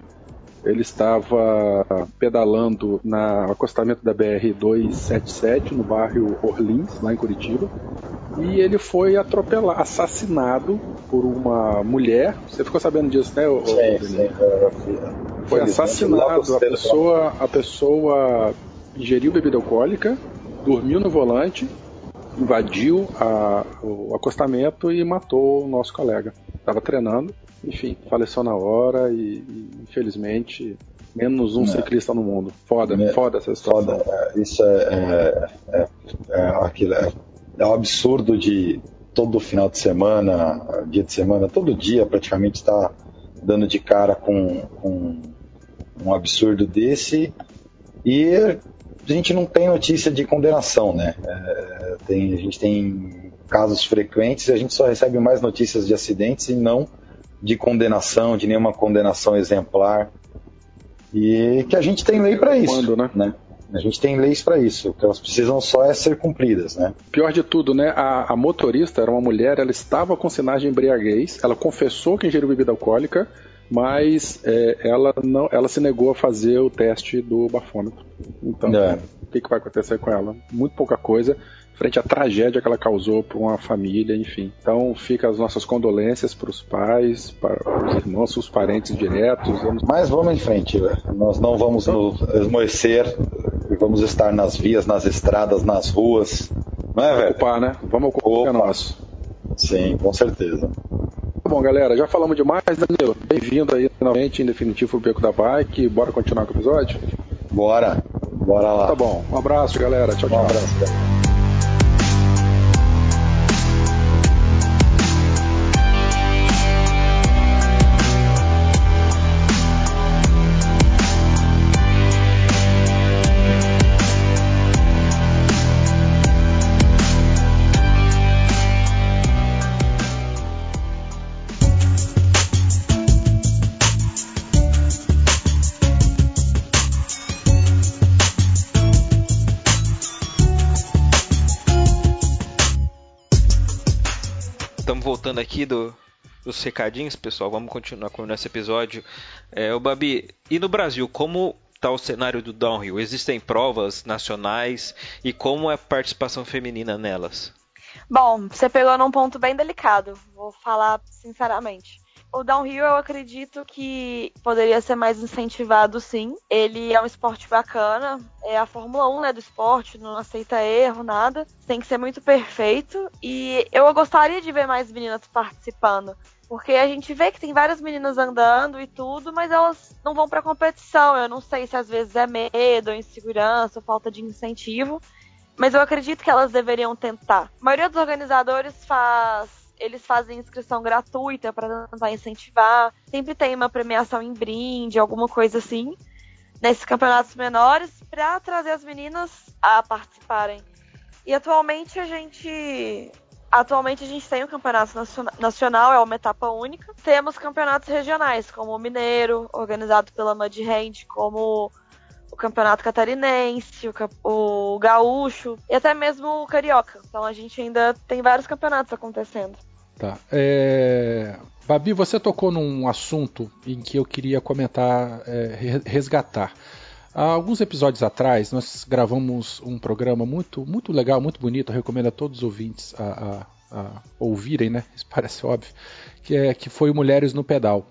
ele estava pedalando no acostamento da BR-277, no bairro Orlins, lá em Curitiba, e ele foi atropelado, assassinado por uma mulher. Você ficou sabendo disso, né? Sim, sim, foi assassinado. A pessoa, a pessoa ingeriu bebida alcoólica, dormiu no volante, invadiu a, o acostamento e matou o nosso colega. Estava treinando enfim, faleceu na hora e, e infelizmente menos um é. ciclista no mundo. Foda, é. foda essa história. Foda. É, isso é, é, é, é, aquilo, é, é um absurdo de todo final de semana, dia de semana, todo dia praticamente está dando de cara com, com um absurdo desse e a gente não tem notícia de condenação, né? É, tem, a gente tem casos frequentes e a gente só recebe mais notícias de acidentes e não de condenação, de nenhuma condenação exemplar. E que a gente tem lei para isso. Quando, né? né? A gente tem leis para isso, o que elas precisam só é ser cumpridas, né? Pior de tudo, né? A, a, motorista era uma mulher, ela estava com sinais de embriaguez, ela confessou que ingeriu bebida alcoólica, mas é, ela não, ela se negou a fazer o teste do bafômetro. Então, é. o que, que vai acontecer com ela? Muito pouca coisa frente à tragédia que ela causou para uma família, enfim. Então fica as nossas condolências para os pais, para os irmãos, os parentes diretos. Mas vamos em frente, nós não vamos nos esmoecer, vamos estar nas vias, nas estradas, nas ruas, não é, velho? Ocupar, né? Vamos ocupar o que é nosso. Sim, com certeza. Tá bom, galera, já falamos demais, Danilo. Bem-vindo aí finalmente, em definitivo, pro Beco da Bike. Bora continuar com o episódio? Bora, bora lá. Tá bom, um abraço, galera. Tchau, tchau. Um abraço, galera. Voltando aqui do, dos recadinhos, pessoal, vamos continuar com o nosso episódio. É, o Babi, e no Brasil, como está o cenário do downhill? Existem provas nacionais e como é a participação feminina nelas? Bom, você pegou num ponto bem delicado, vou falar sinceramente. O downhill eu acredito que poderia ser mais incentivado sim. Ele é um esporte bacana, é a Fórmula 1 né, do esporte, não aceita erro, nada. Tem que ser muito perfeito. E eu gostaria de ver mais meninas participando. Porque a gente vê que tem várias meninas andando e tudo, mas elas não vão pra competição. Eu não sei se às vezes é medo, ou insegurança, falta de incentivo. Mas eu acredito que elas deveriam tentar. A maioria dos organizadores faz eles fazem inscrição gratuita para tentar incentivar. Sempre tem uma premiação em brinde, alguma coisa assim, nesses campeonatos menores, para trazer as meninas a participarem. E atualmente a gente. Atualmente a gente tem o um campeonato nacional, é uma etapa única. Temos campeonatos regionais, como o Mineiro, organizado pela Mud Hand, como o Campeonato Catarinense, o, o Gaúcho e até mesmo o Carioca. Então a gente ainda tem vários campeonatos acontecendo. Tá. É... Babi, você tocou num assunto em que eu queria comentar, é, resgatar. Há alguns episódios atrás, nós gravamos um programa muito, muito legal, muito bonito. Eu recomendo a todos os ouvintes a, a, a ouvirem, né? Isso parece óbvio. Que, é, que foi Mulheres no Pedal.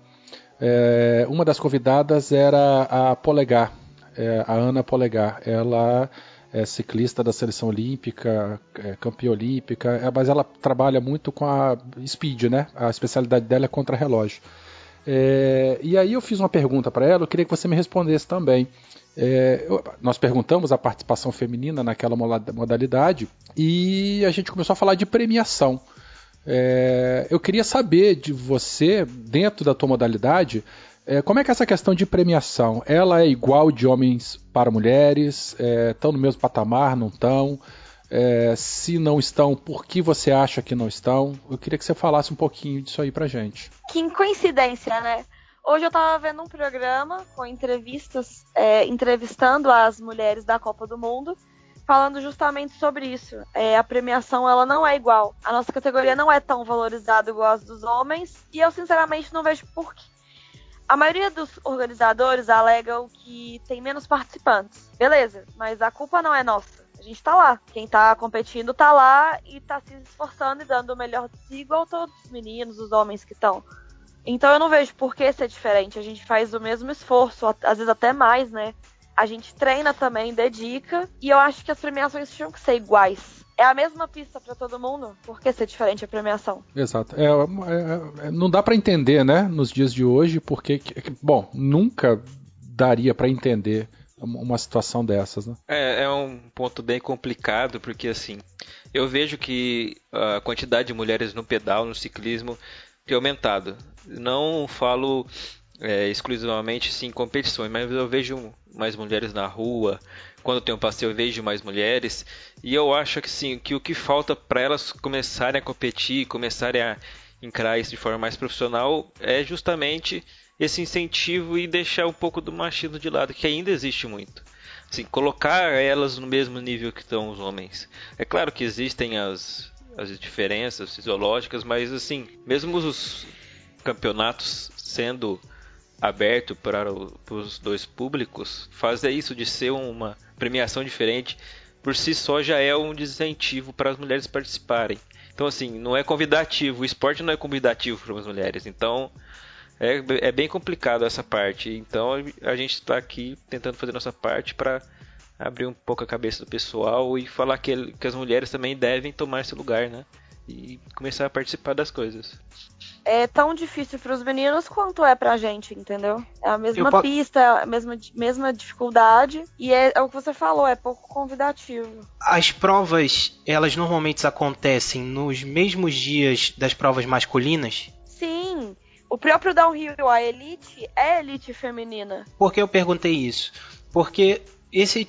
É, uma das convidadas era a Polegar, é, a Ana Polegar. Ela é ciclista da seleção olímpica, é campeã olímpica, é, mas ela trabalha muito com a speed, né? A especialidade dela é contra-relógio. É, e aí eu fiz uma pergunta para ela, eu queria que você me respondesse também. É, nós perguntamos a participação feminina naquela modalidade e a gente começou a falar de premiação. É, eu queria saber de você, dentro da tua modalidade, como é que é essa questão de premiação? Ela é igual de homens para mulheres? Estão é, no mesmo patamar? Não estão? É, se não estão, por que você acha que não estão? Eu queria que você falasse um pouquinho disso aí pra gente. Que coincidência, né? Hoje eu estava vendo um programa com entrevistas, é, entrevistando as mulheres da Copa do Mundo, falando justamente sobre isso. É, a premiação ela não é igual. A nossa categoria não é tão valorizada igual as dos homens, e eu sinceramente não vejo por que a maioria dos organizadores alegam que tem menos participantes. Beleza, mas a culpa não é nossa. A gente tá lá. Quem tá competindo tá lá e tá se esforçando e dando o melhor de si, igual todos os meninos, os homens que estão. Então eu não vejo por que ser diferente. A gente faz o mesmo esforço, às vezes até mais, né? A gente treina também, dedica, e eu acho que as premiações tinham que ser iguais é a mesma pista para todo mundo. Por que ser diferente a premiação? Exato. É, é, é não dá para entender, né, nos dias de hoje, porque, bom, nunca daria para entender uma situação dessas, né? É, é um ponto bem complicado, porque assim, eu vejo que a quantidade de mulheres no pedal, no ciclismo, tem aumentado. Não falo é, exclusivamente sim competições, mas eu vejo mais mulheres na rua, quando tem um passeio eu vejo mais mulheres e eu acho que sim que o que falta para elas começarem a competir, começarem a encarar isso de forma mais profissional é justamente esse incentivo e deixar um pouco do machismo de lado que ainda existe muito. Assim, colocar elas no mesmo nível que estão os homens. É claro que existem as, as diferenças fisiológicas, mas assim, mesmo os campeonatos sendo aberto para os dois públicos, fazer isso de ser uma premiação diferente por si só já é um desincentivo para as mulheres participarem. Então, assim, não é convidativo. O esporte não é convidativo para as mulheres. Então, é, é bem complicado essa parte. Então, a gente está aqui tentando fazer nossa parte para abrir um pouco a cabeça do pessoal e falar que, que as mulheres também devem tomar esse lugar, né? E começar a participar das coisas é tão difícil para os meninos quanto é pra gente, entendeu? É a mesma pista, é a mesma, mesma dificuldade e é, é, o que você falou, é pouco convidativo. As provas, elas normalmente acontecem nos mesmos dias das provas masculinas? Sim. O próprio Downhill, a Elite, é Elite feminina. Por que eu perguntei isso? Porque esse,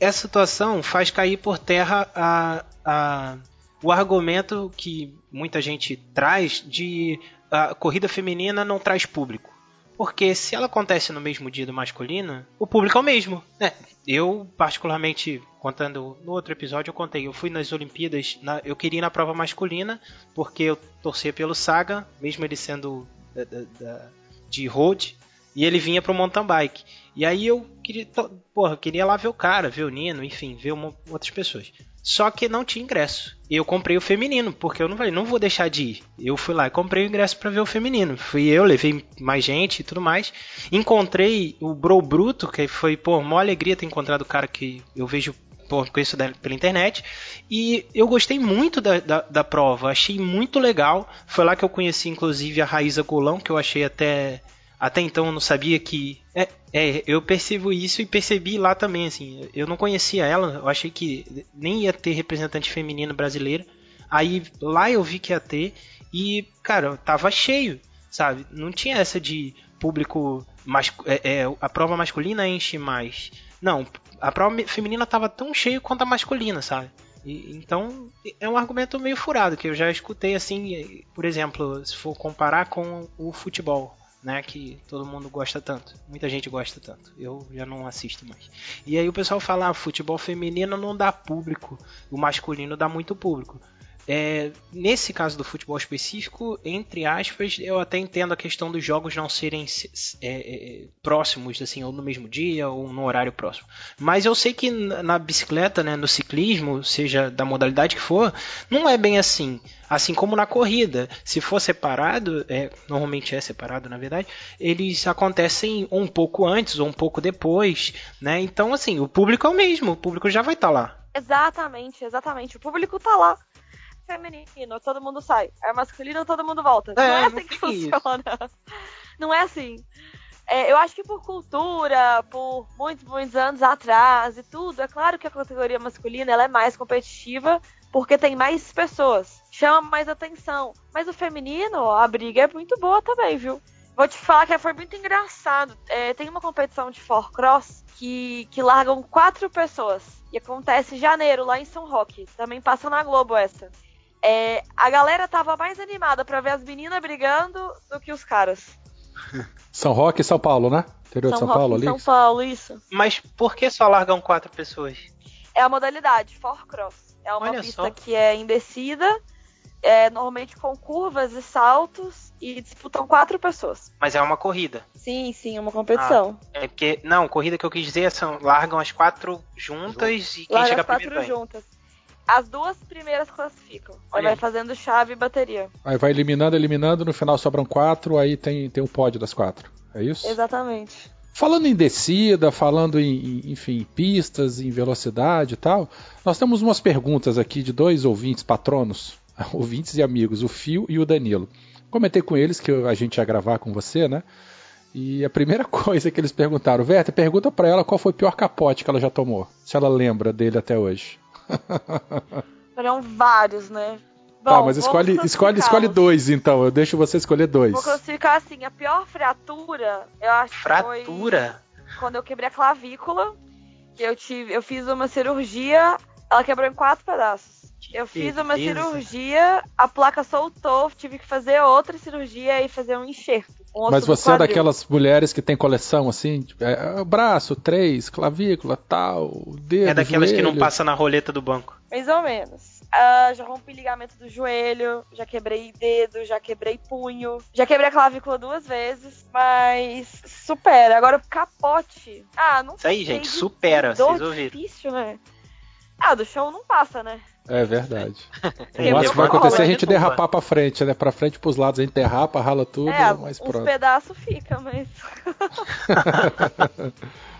essa situação faz cair por terra a, a o argumento que muita gente traz de a corrida feminina não traz público. Porque se ela acontece no mesmo dia do masculino, o público é o mesmo. Né? Eu, particularmente, contando no outro episódio, eu contei. Eu fui nas Olimpíadas, na, eu queria ir na prova masculina, porque eu torcia pelo Saga, mesmo ele sendo da, da, da, de road, e ele vinha pro mountain bike. E aí eu queria, porra, queria lá ver o cara, ver o Nino, enfim, ver uma, outras pessoas. Só que não tinha ingresso. E eu comprei o feminino, porque eu não falei, não vou deixar de ir. Eu fui lá e comprei o ingresso para ver o feminino. Fui eu, levei mais gente e tudo mais. Encontrei o Bro Bruto, que foi, pô, uma alegria ter encontrado o cara que eu vejo pô, conheço pela internet. E eu gostei muito da, da, da, prova, achei muito legal. Foi lá que eu conheci, inclusive, a Raíza Golão, que eu achei até até então eu não sabia que. É, é, eu percebo isso e percebi lá também, assim. Eu não conhecia ela, eu achei que nem ia ter representante feminino brasileira. Aí lá eu vi que ia ter e, cara, tava cheio, sabe? Não tinha essa de público. Mas, é, é, a prova masculina enche mais. Não, a prova feminina tava tão cheio quanto a masculina, sabe? E, então é um argumento meio furado que eu já escutei assim, por exemplo, se for comparar com o futebol né, que todo mundo gosta tanto. Muita gente gosta tanto. Eu já não assisto mais. E aí o pessoal fala, ah, futebol feminino não dá público, o masculino dá muito público. É, nesse caso do futebol específico, entre aspas, eu até entendo a questão dos jogos não serem é, é, próximos, assim, ou no mesmo dia ou no horário próximo. Mas eu sei que na bicicleta, né, no ciclismo, seja da modalidade que for, não é bem assim. Assim como na corrida, se for separado, é, normalmente é separado na verdade, eles acontecem um pouco antes ou um pouco depois, né? Então, assim, o público é o mesmo, o público já vai estar tá lá. Exatamente, exatamente. O público tá lá feminino, todo mundo sai. É masculino, todo mundo volta. É, não é assim que funciona. <laughs> Não é assim. É, eu acho que por cultura, por muitos, muitos anos atrás e tudo, é claro que a categoria masculina ela é mais competitiva porque tem mais pessoas, chama mais atenção. Mas o feminino, a briga é muito boa também, viu? Vou te falar que foi muito engraçado. É, tem uma competição de four cross que, que largam quatro pessoas. E acontece em janeiro, lá em São Roque. Também passa na Globo essa. É, a galera tava mais animada para ver as meninas brigando do que os caras. <laughs> São Roque e São Paulo, né? Interior São de São Roque, Paulo ali? São Paulo, isso. Mas por que só largam quatro pessoas? É a modalidade, four cross. É uma Olha pista só. que é indecida, é, normalmente com curvas e saltos, e disputam quatro pessoas. Mas é uma corrida. Sim, sim, é uma competição. Ah, é porque. Não, corrida que eu quis dizer são largam as quatro juntas e quem Larga chega as quatro juntas. As duas primeiras classificam. Aí vai fazendo chave e bateria. Aí vai eliminando, eliminando, no final sobram quatro, aí tem, tem um pódio das quatro. É isso? Exatamente. Falando em descida, falando em, enfim, pistas, em velocidade e tal, nós temos umas perguntas aqui de dois ouvintes patronos, <laughs> ouvintes e amigos, o Fio e o Danilo. Comentei com eles que a gente ia gravar com você, né? E a primeira <laughs> coisa que eles perguntaram, Verta, pergunta para ela qual foi o pior capote que ela já tomou, se ela lembra dele até hoje. <laughs> Serão vários, né? Bom, tá, mas escolhe, escolhe, escolhe dois, então. Eu deixo você escolher dois. Vou classificar assim, a pior fratura, eu acho Fratura? Foi quando eu quebrei a clavícula. Que eu tive. Eu fiz uma cirurgia, ela quebrou em quatro pedaços. Eu fiz uma cirurgia, a placa soltou, tive que fazer outra cirurgia e fazer um enxerto. Um osso Mas você é daquelas mulheres que tem coleção assim, tipo, é, braço, três, clavícula, tal, dedo, É daquelas que não joelho. passa na roleta do banco. Mais ou menos. Ah, já rompi ligamento do joelho, já quebrei dedo, já quebrei punho, já quebrei a clavícula duas vezes, mas supera. Agora o capote. Ah, não Isso aí, sei gente, de- supera, de dor vocês ouviram. difícil, né? Ah, do chão não passa, né? É verdade. <laughs> O máximo que vai acontecer é a gente derrapar pra frente, né? Pra frente e pros lados, a gente derrapa, rala tudo, É, mas pronto. pedaços fica, mas. <laughs> <laughs>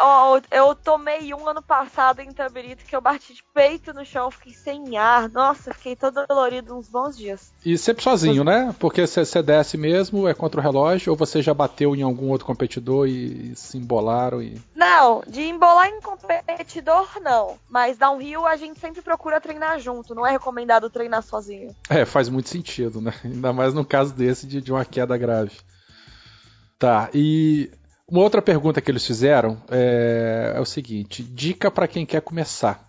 Ó, eu tomei um ano passado em Tabirito que eu bati de peito no chão, fiquei sem ar. Nossa, fiquei todo dolorido uns bons dias. E sempre sozinho, né? Porque você desce mesmo, é contra o relógio, ou você já bateu em algum outro competidor e, se embolaram e. Não, de embolar em competidor, não. Mas downhill a gente sempre procura treinar junto, não é recomendado treinar sozinho. É, faz muito sentido, né? <laughs> Ainda mais no caso desse de, de uma queda grave. Tá, e uma outra pergunta que eles fizeram é, é o seguinte: dica para quem quer começar.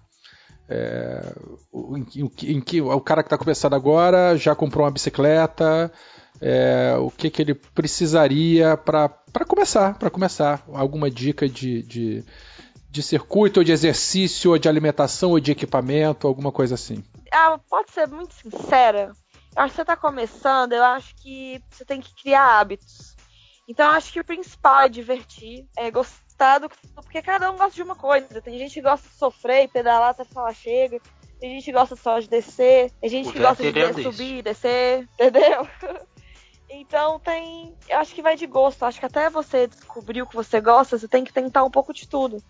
É, o- em, em que o cara que está começando agora já comprou uma bicicleta, é, o que, que ele precisaria para começar, para começar? Alguma dica de, de, de circuito, ou de exercício, ou de alimentação, ou de equipamento, alguma coisa assim? Ah, pode ser muito sincera. Eu acho que você tá começando, eu acho que você tem que criar hábitos. Então acho que o principal é divertir, é gostar do porque cada um gosta de uma coisa. Tem gente que gosta de sofrer e pedalar até falar chega. Tem gente que gosta só de descer. Tem gente O que gosta de subir e descer. <laughs> Entendeu? Então tem. Eu acho que vai de gosto. Acho que até você descobrir o que você gosta, você tem que tentar um pouco de tudo.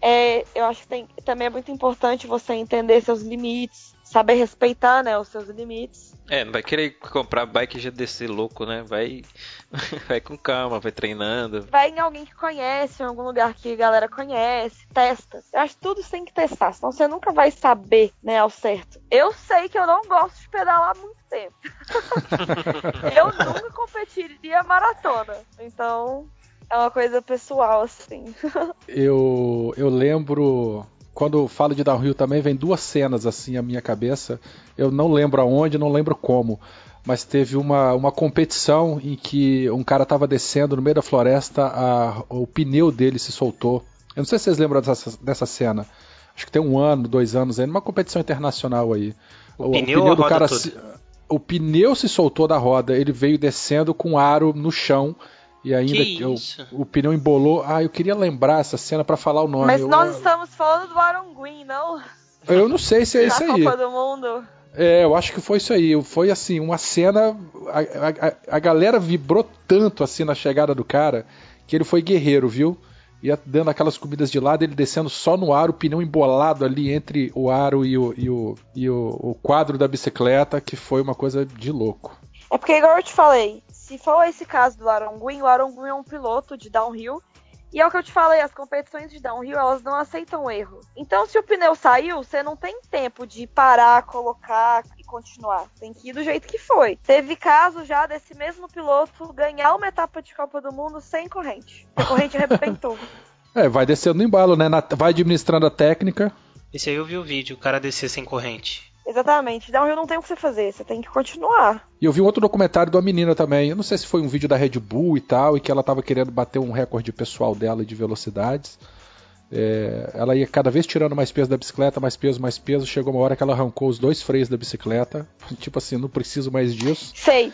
É, eu acho que tem, também é muito importante você entender seus limites, saber respeitar né, os seus limites. É, não vai querer comprar bike GDC louco, né? Vai, <laughs> vai com calma, vai treinando. Vai em alguém que conhece, em algum lugar que a galera conhece, testa. Eu acho que tudo você tem que testar, senão você nunca vai saber, né, ao certo. Eu sei que eu não gosto de pedalar há muito tempo. <laughs> eu nunca competiria maratona. Então, é uma coisa pessoal, assim. eu, eu lembro. Quando eu falo de downhill também, vem duas cenas assim à minha cabeça. Eu não lembro aonde, não lembro como. Mas teve uma, uma competição em que um cara estava descendo no meio da floresta, a- o pneu dele se soltou. Eu não sei se vocês lembram dessa, dessa cena. Acho que tem um ano, dois anos aí, numa competição internacional aí. O pneu ou a roda toda? se, o pneu se soltou da roda, ele veio descendo com o aro no chão. E ainda Que eu- o pneu embolou. Ah, eu queria lembrar essa cena pra falar o nome. Mas eu, nós estamos falando do Aaron Green, não? eu não sei se é isso Na aí. Copa do Mundo. É, eu acho que foi isso aí. Foi assim, uma cena. A, a- a- a galera vibrou tanto assim na chegada do cara que ele foi guerreiro, viu? Ia dando aquelas comidas de lado, ele descendo só no aro, o pneu embolado ali entre o aro e o, e o, e o, o quadro da bicicleta, que foi uma coisa de louco. É porque, igual eu te falei, se for esse caso do Aaron Gwin, o Aaron Gwin é um piloto de downhill. E é o que eu te falei, as competições de downhill, elas não aceitam erro. Então, se o pneu saiu, você não tem tempo de parar, colocar e continuar. Tem que ir do jeito que foi. Teve caso já desse mesmo piloto ganhar uma etapa de Copa do Mundo sem corrente. A corrente <laughs> arrebentou. É, vai descendo no embalo, né? Na- vai administrando a técnica. Esse aí eu vi o vídeo, o cara descer sem corrente. Exatamente. Downhill não tem o que você fazer, você tem que continuar. E eu vi um outro documentário de uma menina também. Eu não sei se foi um vídeo da Red Bull e tal, e que ela tava querendo bater um recorde pessoal dela de velocidades. É, ela ia cada vez tirando mais peso da bicicleta, mais peso, mais peso. Chegou uma hora que ela arrancou os dois freios da bicicleta. <laughs> Tipo assim, não preciso mais disso. Sei.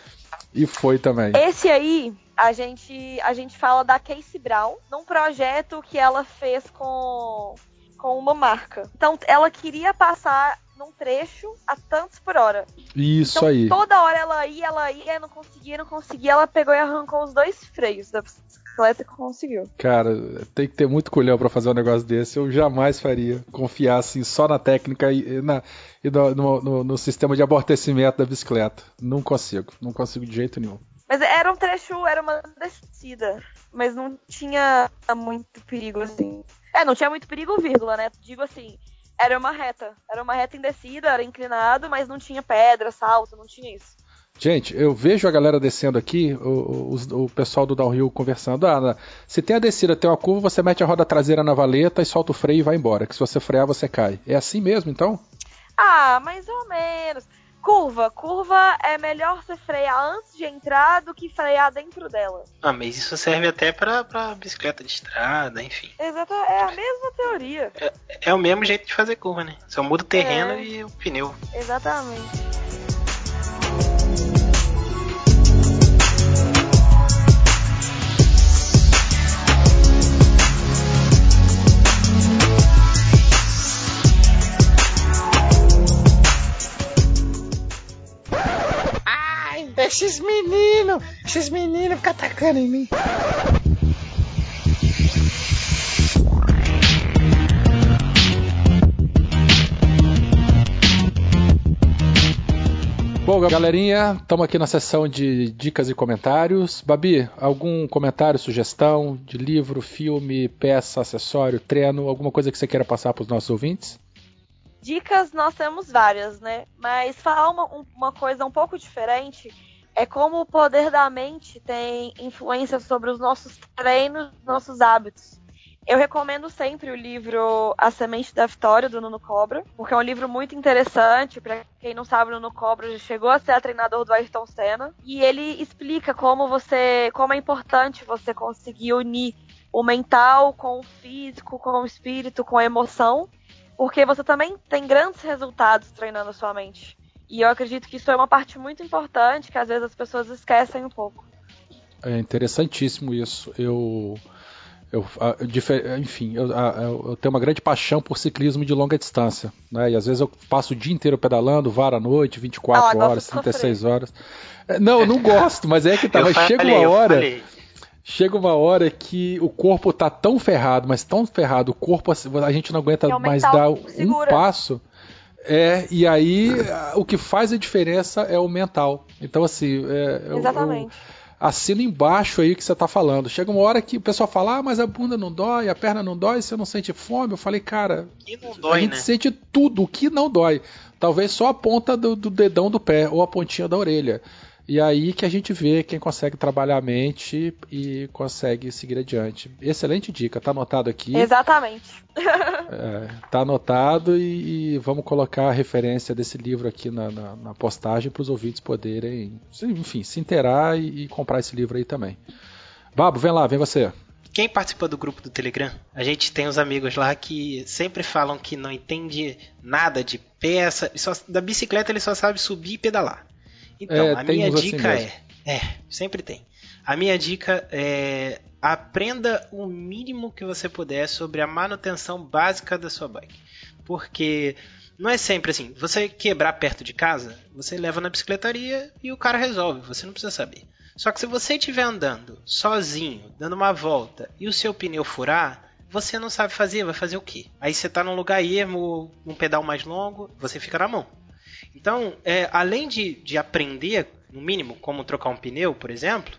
E foi também. Esse aí, a gente, a gente fala da Casey Brown, num projeto que ela fez com, com uma marca. Então, ela queria passar num trecho a tantos por hora. Isso então, aí. toda hora ela ia, ela ia, não conseguia, não conseguia. Ela pegou e arrancou os dois freios da bicicleta e conseguiu. Cara, tem que ter muito culhão pra fazer um negócio desse. Eu jamais faria. Confiar assim só na técnica e, na, e no, no- no- no sistema de amortecimento da bicicleta. Não consigo. Não consigo de jeito nenhum. Mas era um trecho, era uma descida. Mas não tinha muito perigo, assim. É, não tinha muito perigo, vírgula, né? Digo assim, era uma reta. Era uma reta em descida, era inclinado, mas não tinha pedra, salto, não tinha isso. Gente, eu vejo a galera descendo aqui, o, o- o pessoal do downhill conversando. Ah, se tem a descida, tem uma curva, você mete a roda traseira na valeta e solta o freio e vai embora. Que se você frear, você cai. É assim mesmo, então? Ah, mais ou menos. Curva. Curva é melhor você frear antes de entrar do que frear dentro dela. Ah, mas isso serve até pra, pra bicicleta de estrada, enfim. Exato, é a mesma teoria. É, é o mesmo jeito de fazer curva, né? Só muda o terreno É. e o pneu. Exatamente. Esses meninos, esses meninos ficam atacando em mim. Bom, galerinha, estamos aqui na sessão de dicas e comentários. Babi, algum comentário, sugestão de livro, filme, peça, acessório, treino, alguma coisa que você queira passar para os nossos ouvintes? Dicas nós temos várias, né? Mas falar uma, um- uma coisa um pouco diferente é como o poder da mente tem influência sobre os nossos treinos, nossos hábitos. Eu recomendo sempre o livro A Semente da Vitória, do Nuno Cobra, porque é um livro muito interessante. Para quem não sabe, o Nuno Cobra já chegou a ser a treinador do Ayrton Senna. E ele explica como você, como é importante você conseguir unir o mental com o físico, com o espírito, com a emoção, porque você também tem grandes resultados treinando a sua mente. E eu acredito que isso é uma parte muito importante que às vezes as pessoas esquecem um pouco. É interessantíssimo isso. Eu, eu, enfim, eu, eu- eu tenho uma grande paixão por ciclismo de longa distância, né? E às vezes eu passo o dia inteiro pedalando, vara à noite, 24 Ah, horas, de 36 horas. É, Não, eu não gosto, mas é que tá. <laughs> Eu Mas chega falei, uma eu hora. falei. Chega uma hora que o corpo tá tão ferrado, mas tão ferrado, o corpo assim, a gente não aguenta é mais dar que um segura. passo. É, e aí o que faz a diferença é o mental. Então, assim, é, eu- eu, Exatamente. assina embaixo aí o que você tá falando. Chega uma hora que o pessoal fala, ah, mas a bunda não dói, a perna não dói, você não sente fome. Eu falei, cara, não a dói, gente né? sente tudo, o que não dói. Talvez só a ponta do, do dedão do pé ou a pontinha da orelha. E aí que a gente vê quem consegue trabalhar a mente e consegue seguir adiante. Excelente dica, tá anotado aqui. Exatamente. <laughs> É, tá anotado e, e vamos colocar a referência desse livro aqui na, na- na postagem para os ouvintes poderem, enfim, se inteirar e, e comprar esse livro aí também. Babo, vem lá, vem você. Quem participa do grupo do Telegram, a gente tem uns amigos lá que sempre falam que não entende nada de peça, e só- da bicicleta ele só sabe subir e pedalar. Então, É, a minha assim dica mesmo. é, é, sempre tem. A minha dica é aprenda o mínimo que você puder sobre a manutenção básica da sua bike. Porque não é sempre assim, você quebrar perto de casa, você leva na bicicletaria e o cara resolve, você não precisa saber. Só que se você estiver andando sozinho, dando uma volta e o seu pneu furar, você não sabe fazer, vai fazer o quê? Aí você tá num lugar ermo, num pedal mais longo, você fica na mão. Então, é, além de, de aprender, no mínimo, como trocar um pneu, por exemplo,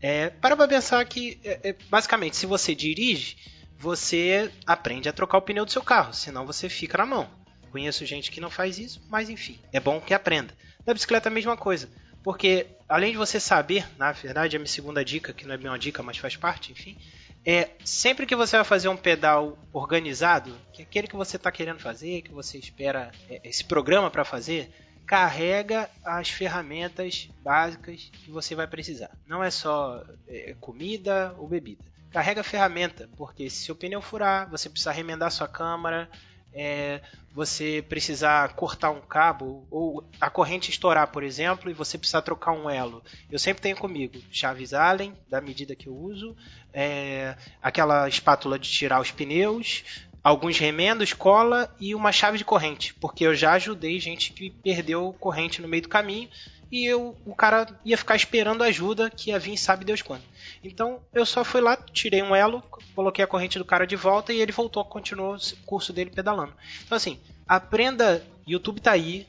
é, para pra pensar que, é, é, basicamente, se você dirige, você aprende a trocar o pneu do seu carro, senão você fica na mão. Conheço gente que não faz isso, mas enfim, é bom que aprenda. Na bicicleta é a mesma coisa, porque além de você saber, na verdade, a minha segunda dica, que não é uma dica, mas faz parte, enfim, é sempre que você vai fazer um pedal organizado, que é aquele que você está querendo fazer, que você espera é, esse programa para fazer, carrega as ferramentas básicas que você vai precisar. Não é só é, comida ou bebida. Carrega ferramenta, porque se o pneu furar, você precisa remendar sua câmara, é, você precisar cortar um cabo ou a corrente estourar, por exemplo, e você precisar trocar um elo. Eu sempre tenho comigo chaves Allen, da medida que eu uso, é, aquela espátula de tirar os pneus, alguns remendos, cola e uma chave de corrente, porque eu já ajudei gente que perdeu corrente no meio do caminho e eu, o cara ia ficar esperando ajuda que ia vir sabe Deus quando. Então eu só fui lá, tirei um elo, coloquei a corrente do cara de volta e ele voltou, continuou o curso dele pedalando. Então assim, aprenda, YouTube tá aí,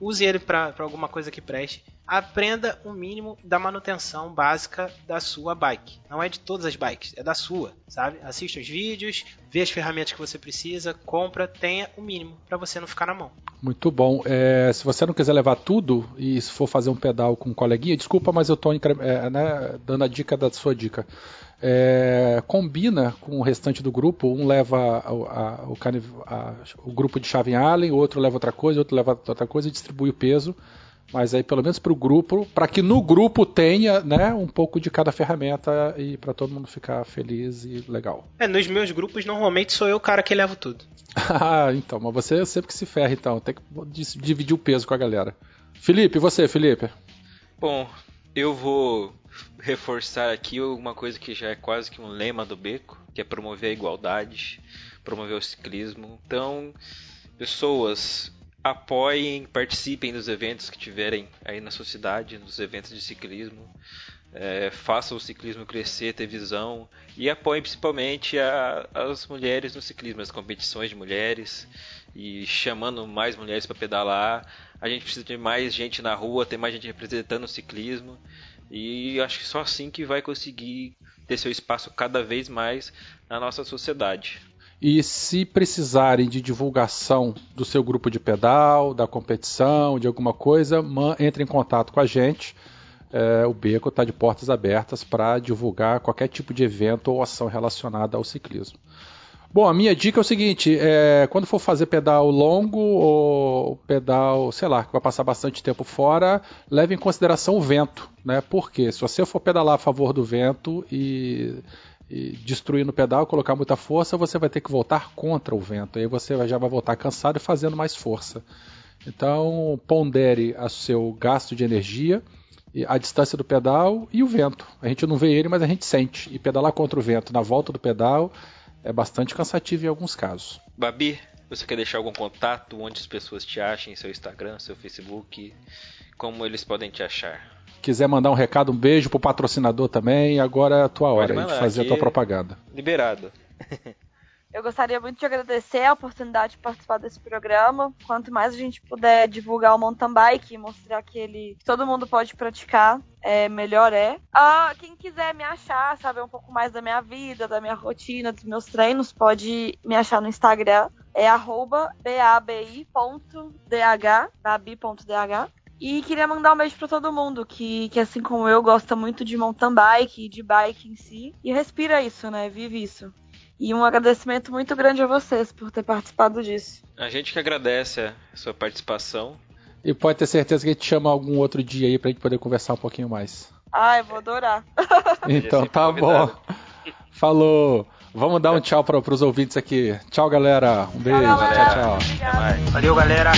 use ele para alguma coisa que preste. Aprenda o mínimo da manutenção básica da sua bike. Não é de todas as bikes, é da sua, sabe? Assista os vídeos, vê as ferramentas que você precisa, compra, tenha o mínimo para você não ficar na mão. Muito bom. É, se você não quiser levar tudo e se for fazer um pedal com um coleguinha, desculpa, mas eu estou né, dando a dica da sua dica. É, combina com o restante do grupo. Um leva a, a, o, a, o, grupo de chave em Allen, o outro leva outra coisa, outro leva outra coisa e distribui o peso. Mas aí, pelo menos para o grupo, para que no grupo tenha né, um pouco de cada ferramenta e para todo mundo ficar feliz e legal. É, nos meus grupos, normalmente sou eu o cara que leva tudo. <laughs> ah, então, mas você sempre que se ferra, então. Tem que dividir o peso com a galera. Felipe, você, Felipe? Bom, eu vou reforçar aqui uma coisa que já é quase que um lema do Beco, que é promover a igualdade, promover o ciclismo. Então, pessoas apoiem, participem dos eventos que tiverem aí na sua cidade, nos eventos de ciclismo. É, façam o ciclismo crescer, ter visão e apoiem principalmente a, as mulheres no ciclismo, as competições de mulheres e chamando mais mulheres para pedalar. A gente precisa de mais gente na rua, ter mais gente representando o ciclismo e acho que só assim que vai conseguir ter seu espaço cada vez mais na nossa sociedade. E se precisarem de divulgação do seu grupo de pedal, da competição, de alguma coisa, entre em contato com a gente. É, o Beco está de portas abertas para divulgar qualquer tipo de evento ou ação relacionada ao ciclismo. Bom, a minha dica é o seguinte: é, quando for fazer pedal longo ou pedal, sei lá, que vai passar bastante tempo fora, leve em consideração o vento, né? Porque se você for pedalar a favor do vento e e destruir no pedal, colocar muita força, você vai ter que voltar contra o vento. Aí você já vai voltar cansado e fazendo mais força. Então, pondere o seu gasto de energia, a distância do pedal e o vento. A gente não vê ele, mas a gente sente. E pedalar contra o vento na volta do pedal é bastante cansativo em alguns casos. Babi, você quer deixar algum contato onde as pessoas te achem, seu Instagram, seu Facebook? Como eles podem te achar? quiser mandar um recado, um beijo pro patrocinador também, agora é a tua hora de fazer a tua propaganda. Liberado. <laughs> Eu gostaria muito de agradecer a oportunidade de participar desse programa. Quanto mais a gente puder divulgar o mountain bike e mostrar que ele que todo mundo pode praticar, é, melhor é. Ah, quem quiser me achar, saber um pouco mais da minha vida, da minha rotina, dos meus treinos, pode me achar no Instagram. É arroba babi.dh. E queria mandar um beijo para todo mundo que, que, assim como eu, gosta muito de mountain bike, de bike em si. E respira isso, né? Vive isso. E um agradecimento muito grande a vocês por ter participado disso. A gente que agradece a sua participação. E pode ter certeza que a gente chama algum outro dia aí pra gente poder conversar um pouquinho mais. Ah, eu vou adorar. <laughs> então tá bom. Falou. Vamos dar um tchau para os ouvintes aqui. Tchau, galera. Um beijo. Tchau, galera. tchau. tchau. Valeu, galera.